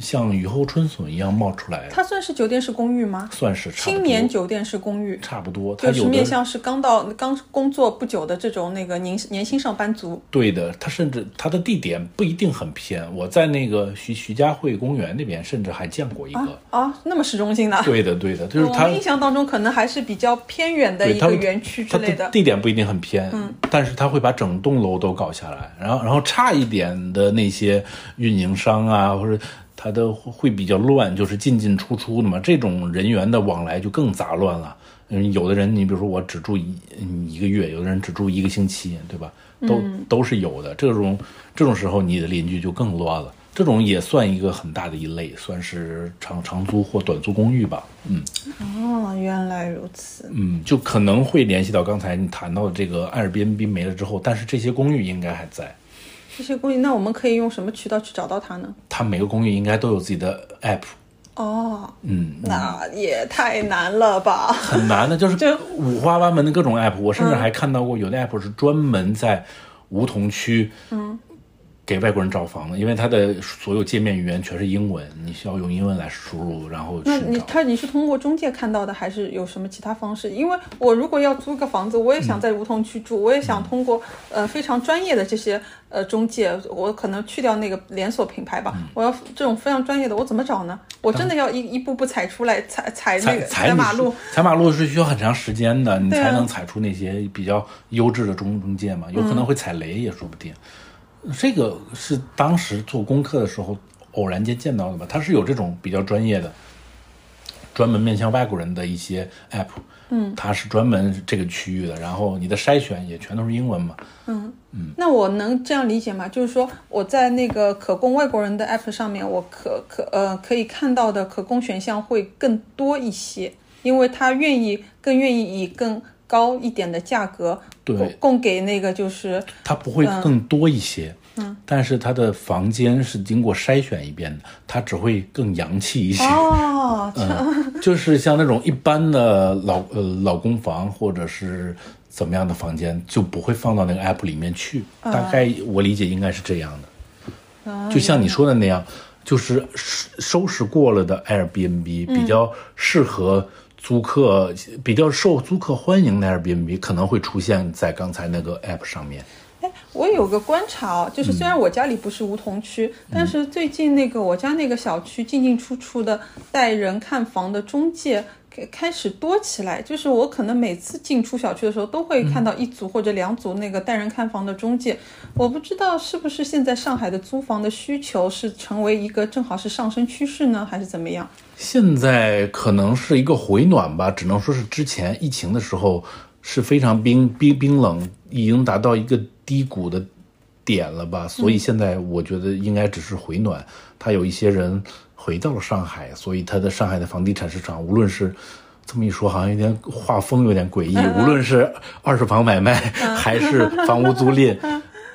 像雨后春笋一样冒出来的，它算是酒店式公寓吗？算是青年酒店式公寓，差不多，它就是面向是刚到刚工作不久的这种那个年年轻上班族。对的，它甚至它的地点不一定很偏，我在那个徐徐家汇公园那边甚至还见过一个，啊，那么市中心的。对的对的，就是它我们印象当中可能还是比较偏远的一个园区之它类的。地点不一定很偏，嗯，但是它会把整栋楼都搞下来，然后然后差一点的那些运营商啊，或者它的会比较乱，就是进进出出的嘛，这种人员的往来就更杂乱了。嗯，有的人你比如说我只住一嗯一个月，有的人只住一个星期，对吧？都、都是有的。这种这种时候，你的邻居就更乱了。这种也算一个很大的一类，算是长长租或短租公寓吧。嗯。哦，原来如此。嗯，就可能会联系到刚才你谈到的这个爱尔 n b 没了之后，但是这些公寓应该还在。这些公寓，那我们可以用什么渠道去找到它呢？它每个公寓应该都有自己的 app，哦，嗯，那也太难了吧？很难的，就是就五花八门的各种 app。我甚至还看到过有的 app 是专门在梧桐区，嗯，给外国人找房子，因为它的所有界面语言全是英文，你需要用英文来输入，然后那。你他你是通过中介看到的，还是有什么其他方式？因为我如果要租个房子，我也想在梧桐区住，我也想通过呃非常专业的这些呃中介，我可能去掉那个连锁品牌吧，我要这种非常专业的，我怎么找呢？我真的要一一步步踩出来，踩踩那个踩踩马路。，踩马路是需要很长时间的，你才能踩出那些比较优质的中中介嘛，有可能会踩雷也说不定。这个是当时做功课的时候偶然间见到的吧？它是有这种比较专业的，专门面向外国人的一些 app，嗯，它是专门这个区域的，然后你的筛选也全都是英文嘛，嗯那我能这样理解吗？就是说我在那个可供外国人的 app 上面，我可可呃可以看到的可供选项会更多一些，因为他愿意更愿意以更高一点的价格对。供供给那个就是它不会更多一些。嗯，但是它的房间是经过筛选一遍的，它只会更洋气一些。哦，嗯，就是像那种一般的老呃老公房或者是怎么样的房间，就不会放到那个 app 里面去。大概我理解应该是这样的，就像你说的那样，就是收收拾过了的 Airbnb 比较适合租客，比较受租客欢迎的 Airbnb 可能会出现在刚才那个 app 上面。哎，我有个观察哦，就是虽然我家里不是梧桐区，但是最近那个我家那个小区进进出出的带人看房的中介开开始多起来，就是我可能每次进出小区的时候都会看到一组或者两组那个带人看房的中介，我不知道是不是现在上海的租房的需求是成为一个正好是上升趋势呢，还是怎么样？现在可能是一个回暖吧，只能说是之前疫情的时候是非常冰冰冰冷，已经达到一个低谷的点了吧，所以现在我觉得应该只是回暖。他有一些人回到了上海，所以他的上海的房地产市场，无论是这么一说，好像有点画风有点诡异，无论是二手房买卖还是房屋租赁。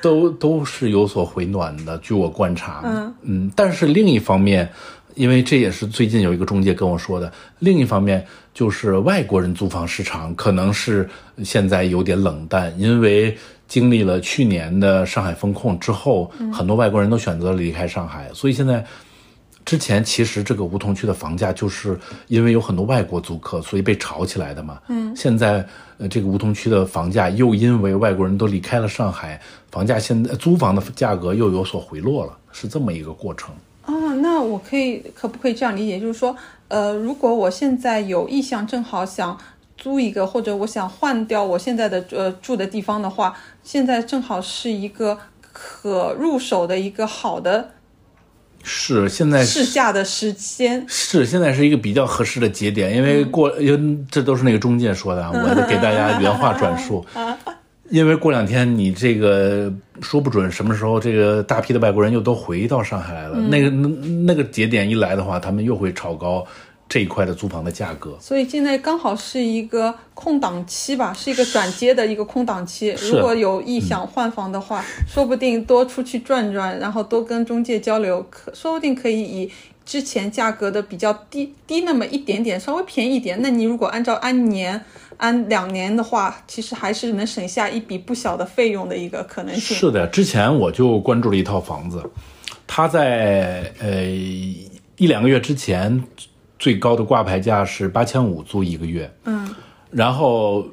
都都是有所回暖的，据我观察，嗯嗯，但是另一方面，因为这也是最近有一个中介跟我说的，另一方面就是外国人租房市场可能是现在有点冷淡，因为经历了去年的上海封控之后，很多外国人都选择了离开上海，所以现在。之前其实这个梧桐区的房价就是因为有很多外国租客，所以被炒起来的嘛。嗯，现在呃这个梧桐区的房价又因为外国人都离开了上海，房价现在租房的价格又有所回落了，是这么一个过程。啊，那我可以可不可以这样理解，就是说，呃，如果我现在有意向，正好想租一个，或者我想换掉我现在的呃住的地方的话，现在正好是一个可入手的一个好的是现在试驾的时间。是现在是一个比较合适的节点，因为过因为这都是那个中介说的，啊，我给大家原话转述。因为过两天你这个说不准什么时候这个大批的外国人又都回到上海来了，那个那那个节点一来的话，他们又会炒高这一块的租房的价格。所以现在刚好是一个空档期吧，是一个转接的一个空档期。如果有意想换房的话，说不定多出去转转，然后多跟中介交流，可说不定可以以之前价格的比较低低那么一点点，稍微便宜一点。那你如果按照按年、按两年的话，其实还是能省下一笔不小的费用的一个可能性。是的，之前我就关注了一套房子，它在呃一两个月之前最高的挂牌价是八千五租一个月，嗯，然后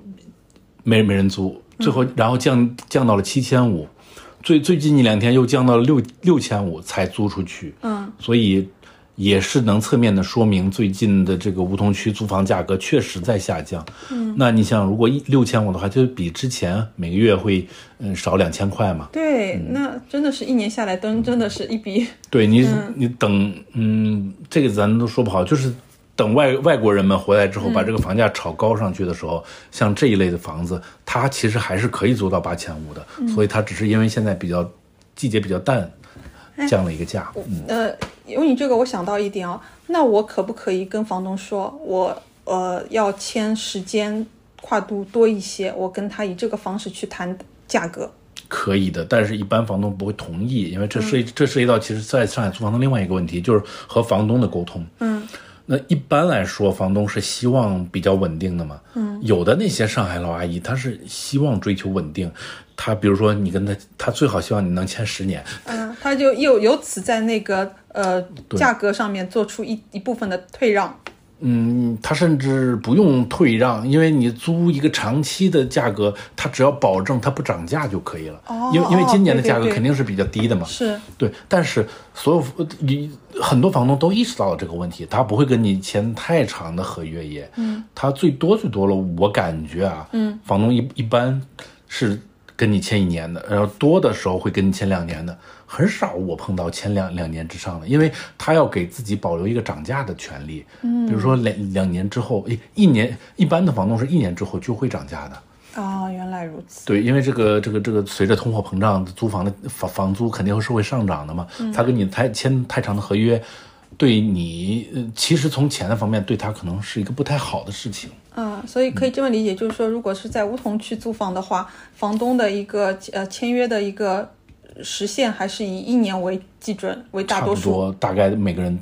没没人租，最后然后降降到了七千五，最最近一两天又降到了六六千五才租出去，嗯，所以也是能侧面的说明最近的这个梧桐区租房价格确实在下降。嗯，那你想，如果一六千五的话，就比之前每个月会嗯少两千块嘛？对，那真的是一年下来，真真的是一笔。对你，你等，嗯，这个咱都说不好，就是等外外国人们回来之后，把这个房价炒高上去的时候，像这一类的房子，它其实还是可以租到八千五的，所以它只是因为现在比较季节比较淡，降了一个价。嗯，呃，有你这个，我想到一点哦，那我可不可以跟房东说，我呃要签时间跨度多一些，我跟他以这个方式去谈价格？可以的，但是一般房东不会同意，因为这涉及这涉及到其实在上海租房的另外一个问题，就是和房东的沟通。嗯，那一般来说，房东是希望比较稳定的嘛。嗯，有的那些上海老阿姨，她是希望追求稳定，她比如说你跟他，他最好希望你能签十年。嗯，他就又由此在那个呃价格上面做出一一部分的退让。嗯，他甚至不用退让，因为你租一个长期的价格，他只要保证它不涨价就可以了。哦因为因为今年的价格肯定是比较低的嘛。是，对，但是所有呃你很多房东都意识到了这个问题，他不会跟你签太长的合约也，嗯，他最多最多了，我感觉啊，嗯，房东一一般是跟你签一年的，然后多的时候会跟你签两年的，很少我碰到签两两年之上的，因为他要给自己保留一个涨价的权利，嗯，比如说两两年之后，诶，一年一般的房东是一年之后就会涨价的。哦，原来如此。对，因为这个这个这个随着通货膨胀，租房的房房租肯定是会上涨的嘛。他跟你太签太长的合约，对你呃其实从钱的方面对他可能是一个不太好的事情。啊，所以可以这么理解，就是说，如果是在梧桐区租房的话，房东的一个呃签约的一个时限还是以一年为基准为大多数。不多，大概每个人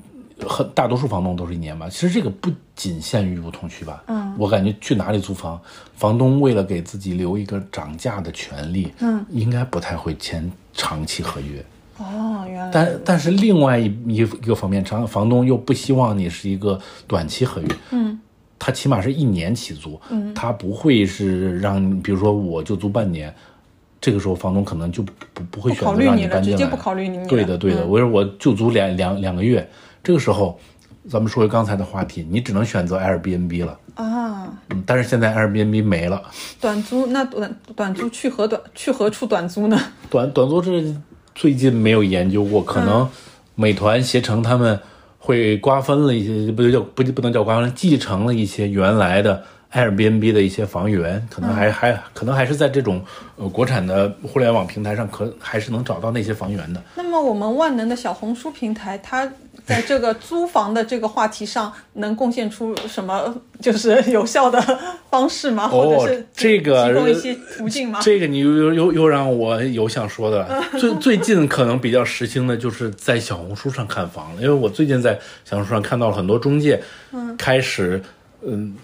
很大多数房东都是一年吧。其实这个不仅限于梧桐区吧，嗯，我感觉去哪里租房，房东为了给自己留一个涨价的权利，嗯，应该不太会签长期合约。哦，原来但但是另外一一一个方面，长房东又不希望你是一个短期合约，嗯，他起码是一年起租，嗯，他不会是让，比如说我就租半年，这个时候房东可能就不不不会选择让你了，搬进来，直接不考虑你。对的对的，我说我就租两两两个月，这个时候咱们说回刚才的话题，你只能选择 Airbnb 了，啊，嗯，但是现在 Airbnb 没了，短租那短短租去何短去何处短租呢？短短租这最近没有研究过，可能美团、携程他们会瓜分了一些，不叫不不能叫瓜分，继承了一些原来的 Airbnb 的一些房源，可能还、还可能还是在这种呃国产的互联网平台上可还是能找到那些房源的。那么我们万能的小红书平台，它在这个租房的这个话题上，能贡献出什么就是有效的方式吗？或者是哦这个提供一些途径吗？这个你又又又又让我有想说的。最最近可能比较时兴的就是在小红书上看房了，因为我最近在小红书上看到了很多中介，嗯，开始嗯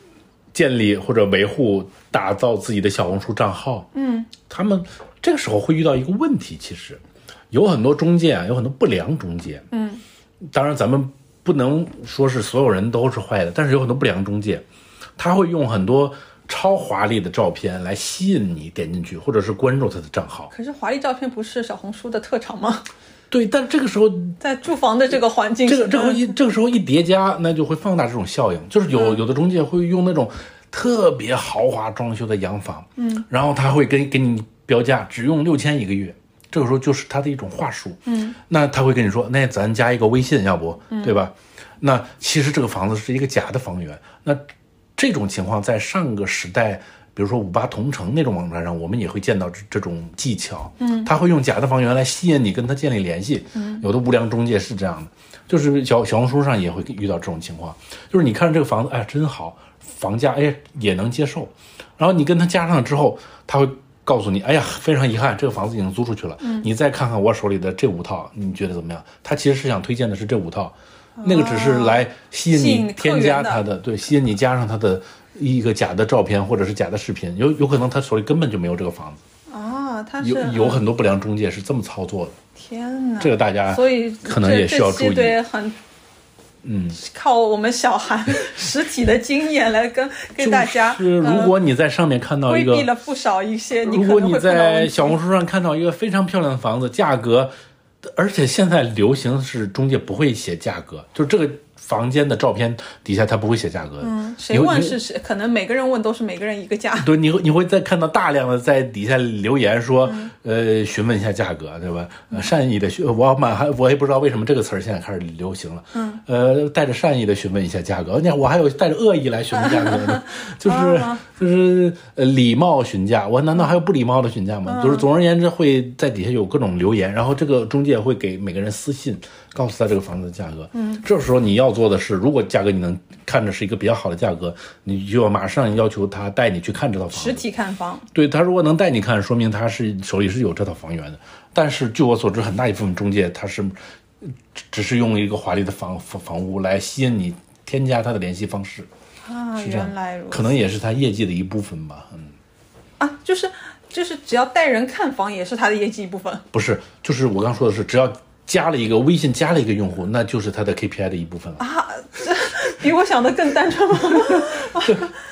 建立或者维护、打造自己的小红书账号，嗯，他们这个时候会遇到一个问题，其实有很多中介啊，有很多不良中介，嗯，当然咱们不能说是所有人都是坏的，但是有很多不良中介，他会用很多超华丽的照片来吸引你点进去，或者是关注他的账号。可是华丽照片不是小红书的特长吗？对，但这个时候，在住房的这个环境，这个这个一这个时候一叠加，那就会放大这种效应。就是有有的中介会用那种特别豪华装修的洋房，嗯，然后他会给给你标价，只用六千一个月。这个时候就是他的一种话术，嗯，那他会跟你说，那咱加一个微信，要不，对吧？那其实这个房子是一个假的房源。那这种情况在上个时代，比如说五八同城那种网站上，我们也会见到这这种技巧。嗯，他会用假的房源来吸引你跟他建立联系。嗯，有的无良中介是这样的，就是小小红书上也会遇到这种情况，就是你看这个房子，哎，真好，房价哎也能接受，然后你跟他加上之后，他会。告诉你，哎呀，非常遗憾，这个房子已经租出去了。嗯，你再看看我手里的这五套，你觉得怎么样？他其实是想推荐的是这五套，那个只是来吸引你添加他的，对，吸引你加上他的一个假的照片或者是假的视频，有有可能他手里根本就没有这个房子，啊，它是。有有很多不良中介是这么操作的，天哪，这个大家所以可能也需要注意。对，很嗯，靠我们小韩实体的经验来跟 跟大家，就是如果你在上面看到一个规避了不少一些你如果你在小红书上看到一个非常漂亮的房子，价格，而且现在流行是中介不会写价格，就是这个房间的照片底下他不会写价格的。嗯，谁你问是谁？可能每个人问都是每个人一个价。对，你会你会再看到大量的在底下留言说，嗯呃，询问一下价格，对吧？呃善意的询，我满还我也不知道为什么这个词儿现在开始流行了。嗯，呃，带着善意的询问一下价格，那我还有带着恶意来询问价格的，就是啊就是呃礼貌询价，我难道还有不礼貌的询价嗯吗？就是总而言之会在底下有各种留言，然后这个中介会给每个人私信，告诉他这个房子的价格。嗯，这时候你要做的是，如果价格你能看着是一个比较好的价格，你就要马上要求他带你去看这套房子。实体看房，对他如果能带你看，说明他是手里是有这套房源的。但是据我所知，很大一部分中介他是呃只只是用一个华丽的房房房屋来吸引你添加他的联系方式，啊，是这样原来如此可能也是他业绩的一部分吧。嗯，啊，就是就是只要带人看房也是他的业绩一部分。不是，就是我刚说的是，只要加了一个微信加了一个用户，那就是他的 KPI 的一部分了。啊，这 比我想的更单纯吗？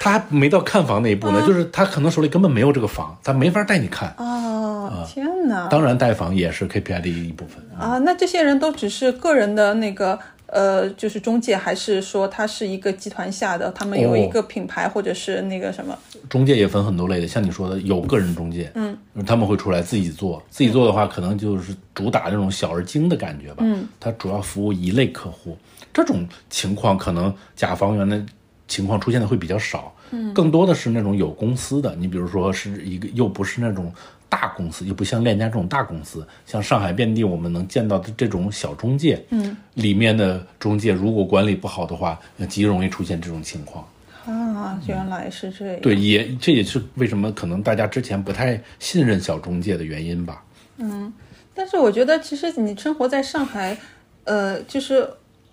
他还没到看房那一步呢，就是他可能手里根本没有这个房，他没法带你看。哦，天哪！当然，带房也是 KPI 的一部分。啊，那这些人都只是个人的那个呃，就是中介，还是说它是一个集团下的，他们有一个品牌或者是那个什么？中介也分很多类的，像你说的，有个人中介，嗯，他们会出来自己做，自己做的话，可能就是主打那种小而精的感觉吧，嗯，它主要服务一类客户，这种情况可能假房源的情况出现的会比较少，嗯，更多的是那种有公司的，你比如说是一个又不是那种大公司，又不像链家这种大公司，像上海遍地我们能见到的这种小中介，嗯，里面的中介如果管理不好的话，呃极容易出现这种情况。啊，原来是这样。对，也这也是为什么可能大家之前不太信任小中介的原因吧。嗯但是我觉得，其实你生活在上海，呃，就是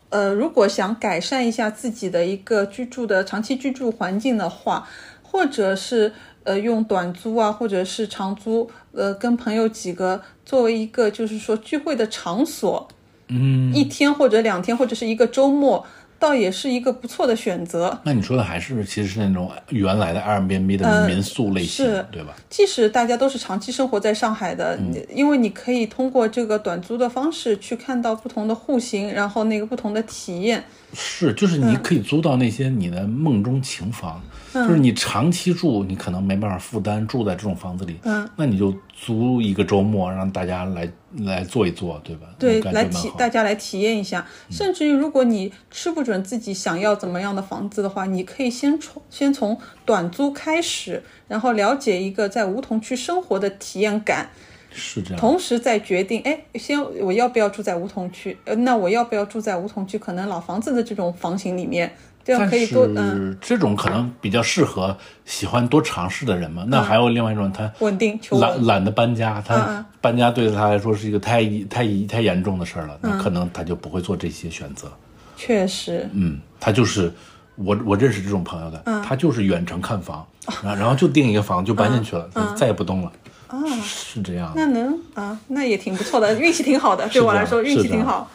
呃，如果想改善一下自己的一个居住的长期居住环境的话，或者是呃用短租啊，或者是长租，呃，跟朋友几个作为一个就是说聚会的场所，嗯，一天或者两天或者是一个周末。倒也是一个不错的选择。那你说的还是其实是那种原来的 Airbnb 的民宿类型，对吧？即使大家都是长期生活在上海的，因为你可以通过这个短租的方式去看到不同的户型，然后那个不同的体验。是，就是你可以租到那些你的梦中情房，就是你长期住，你可能没办法负担住在这种房子里，嗯，那你就租一个周末，让大家来来坐一坐，对吧？对，来体大家来体验一下。甚至于，如果你吃不准自己想要怎么样的房子的话，你可以先从先从短租开始，然后了解一个在梧桐区生活的体验感。是这样，同时再决定，哎，先我要不要住在梧桐区？呃，那我要不要住在梧桐区？可能老房子的这种房型里面，这样可以多嗯，这种可能比较适合喜欢多尝试的人嘛。那还有另外一种，他稳定，懒懒得搬家，他搬家对他来说是一个太太太严重的事儿了，那可能他就不会做这些选择。确实，嗯，他就是我我认识这种朋友的，他就是远程看房，然后然后就订一个房就搬进去了，再也不动了。啊，是这样。那能啊，那也挺不错的，运气挺好的。对我来说，运气挺好。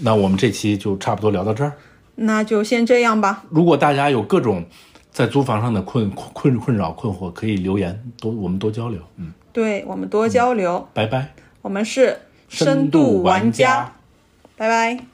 那我们这期就差不多聊到这儿。那就先这样吧。如果大家有各种在租房上的困困困扰困惑，可以留言，多我们多交流。嗯，对我们多交流。拜拜。我们是深度玩家。拜拜。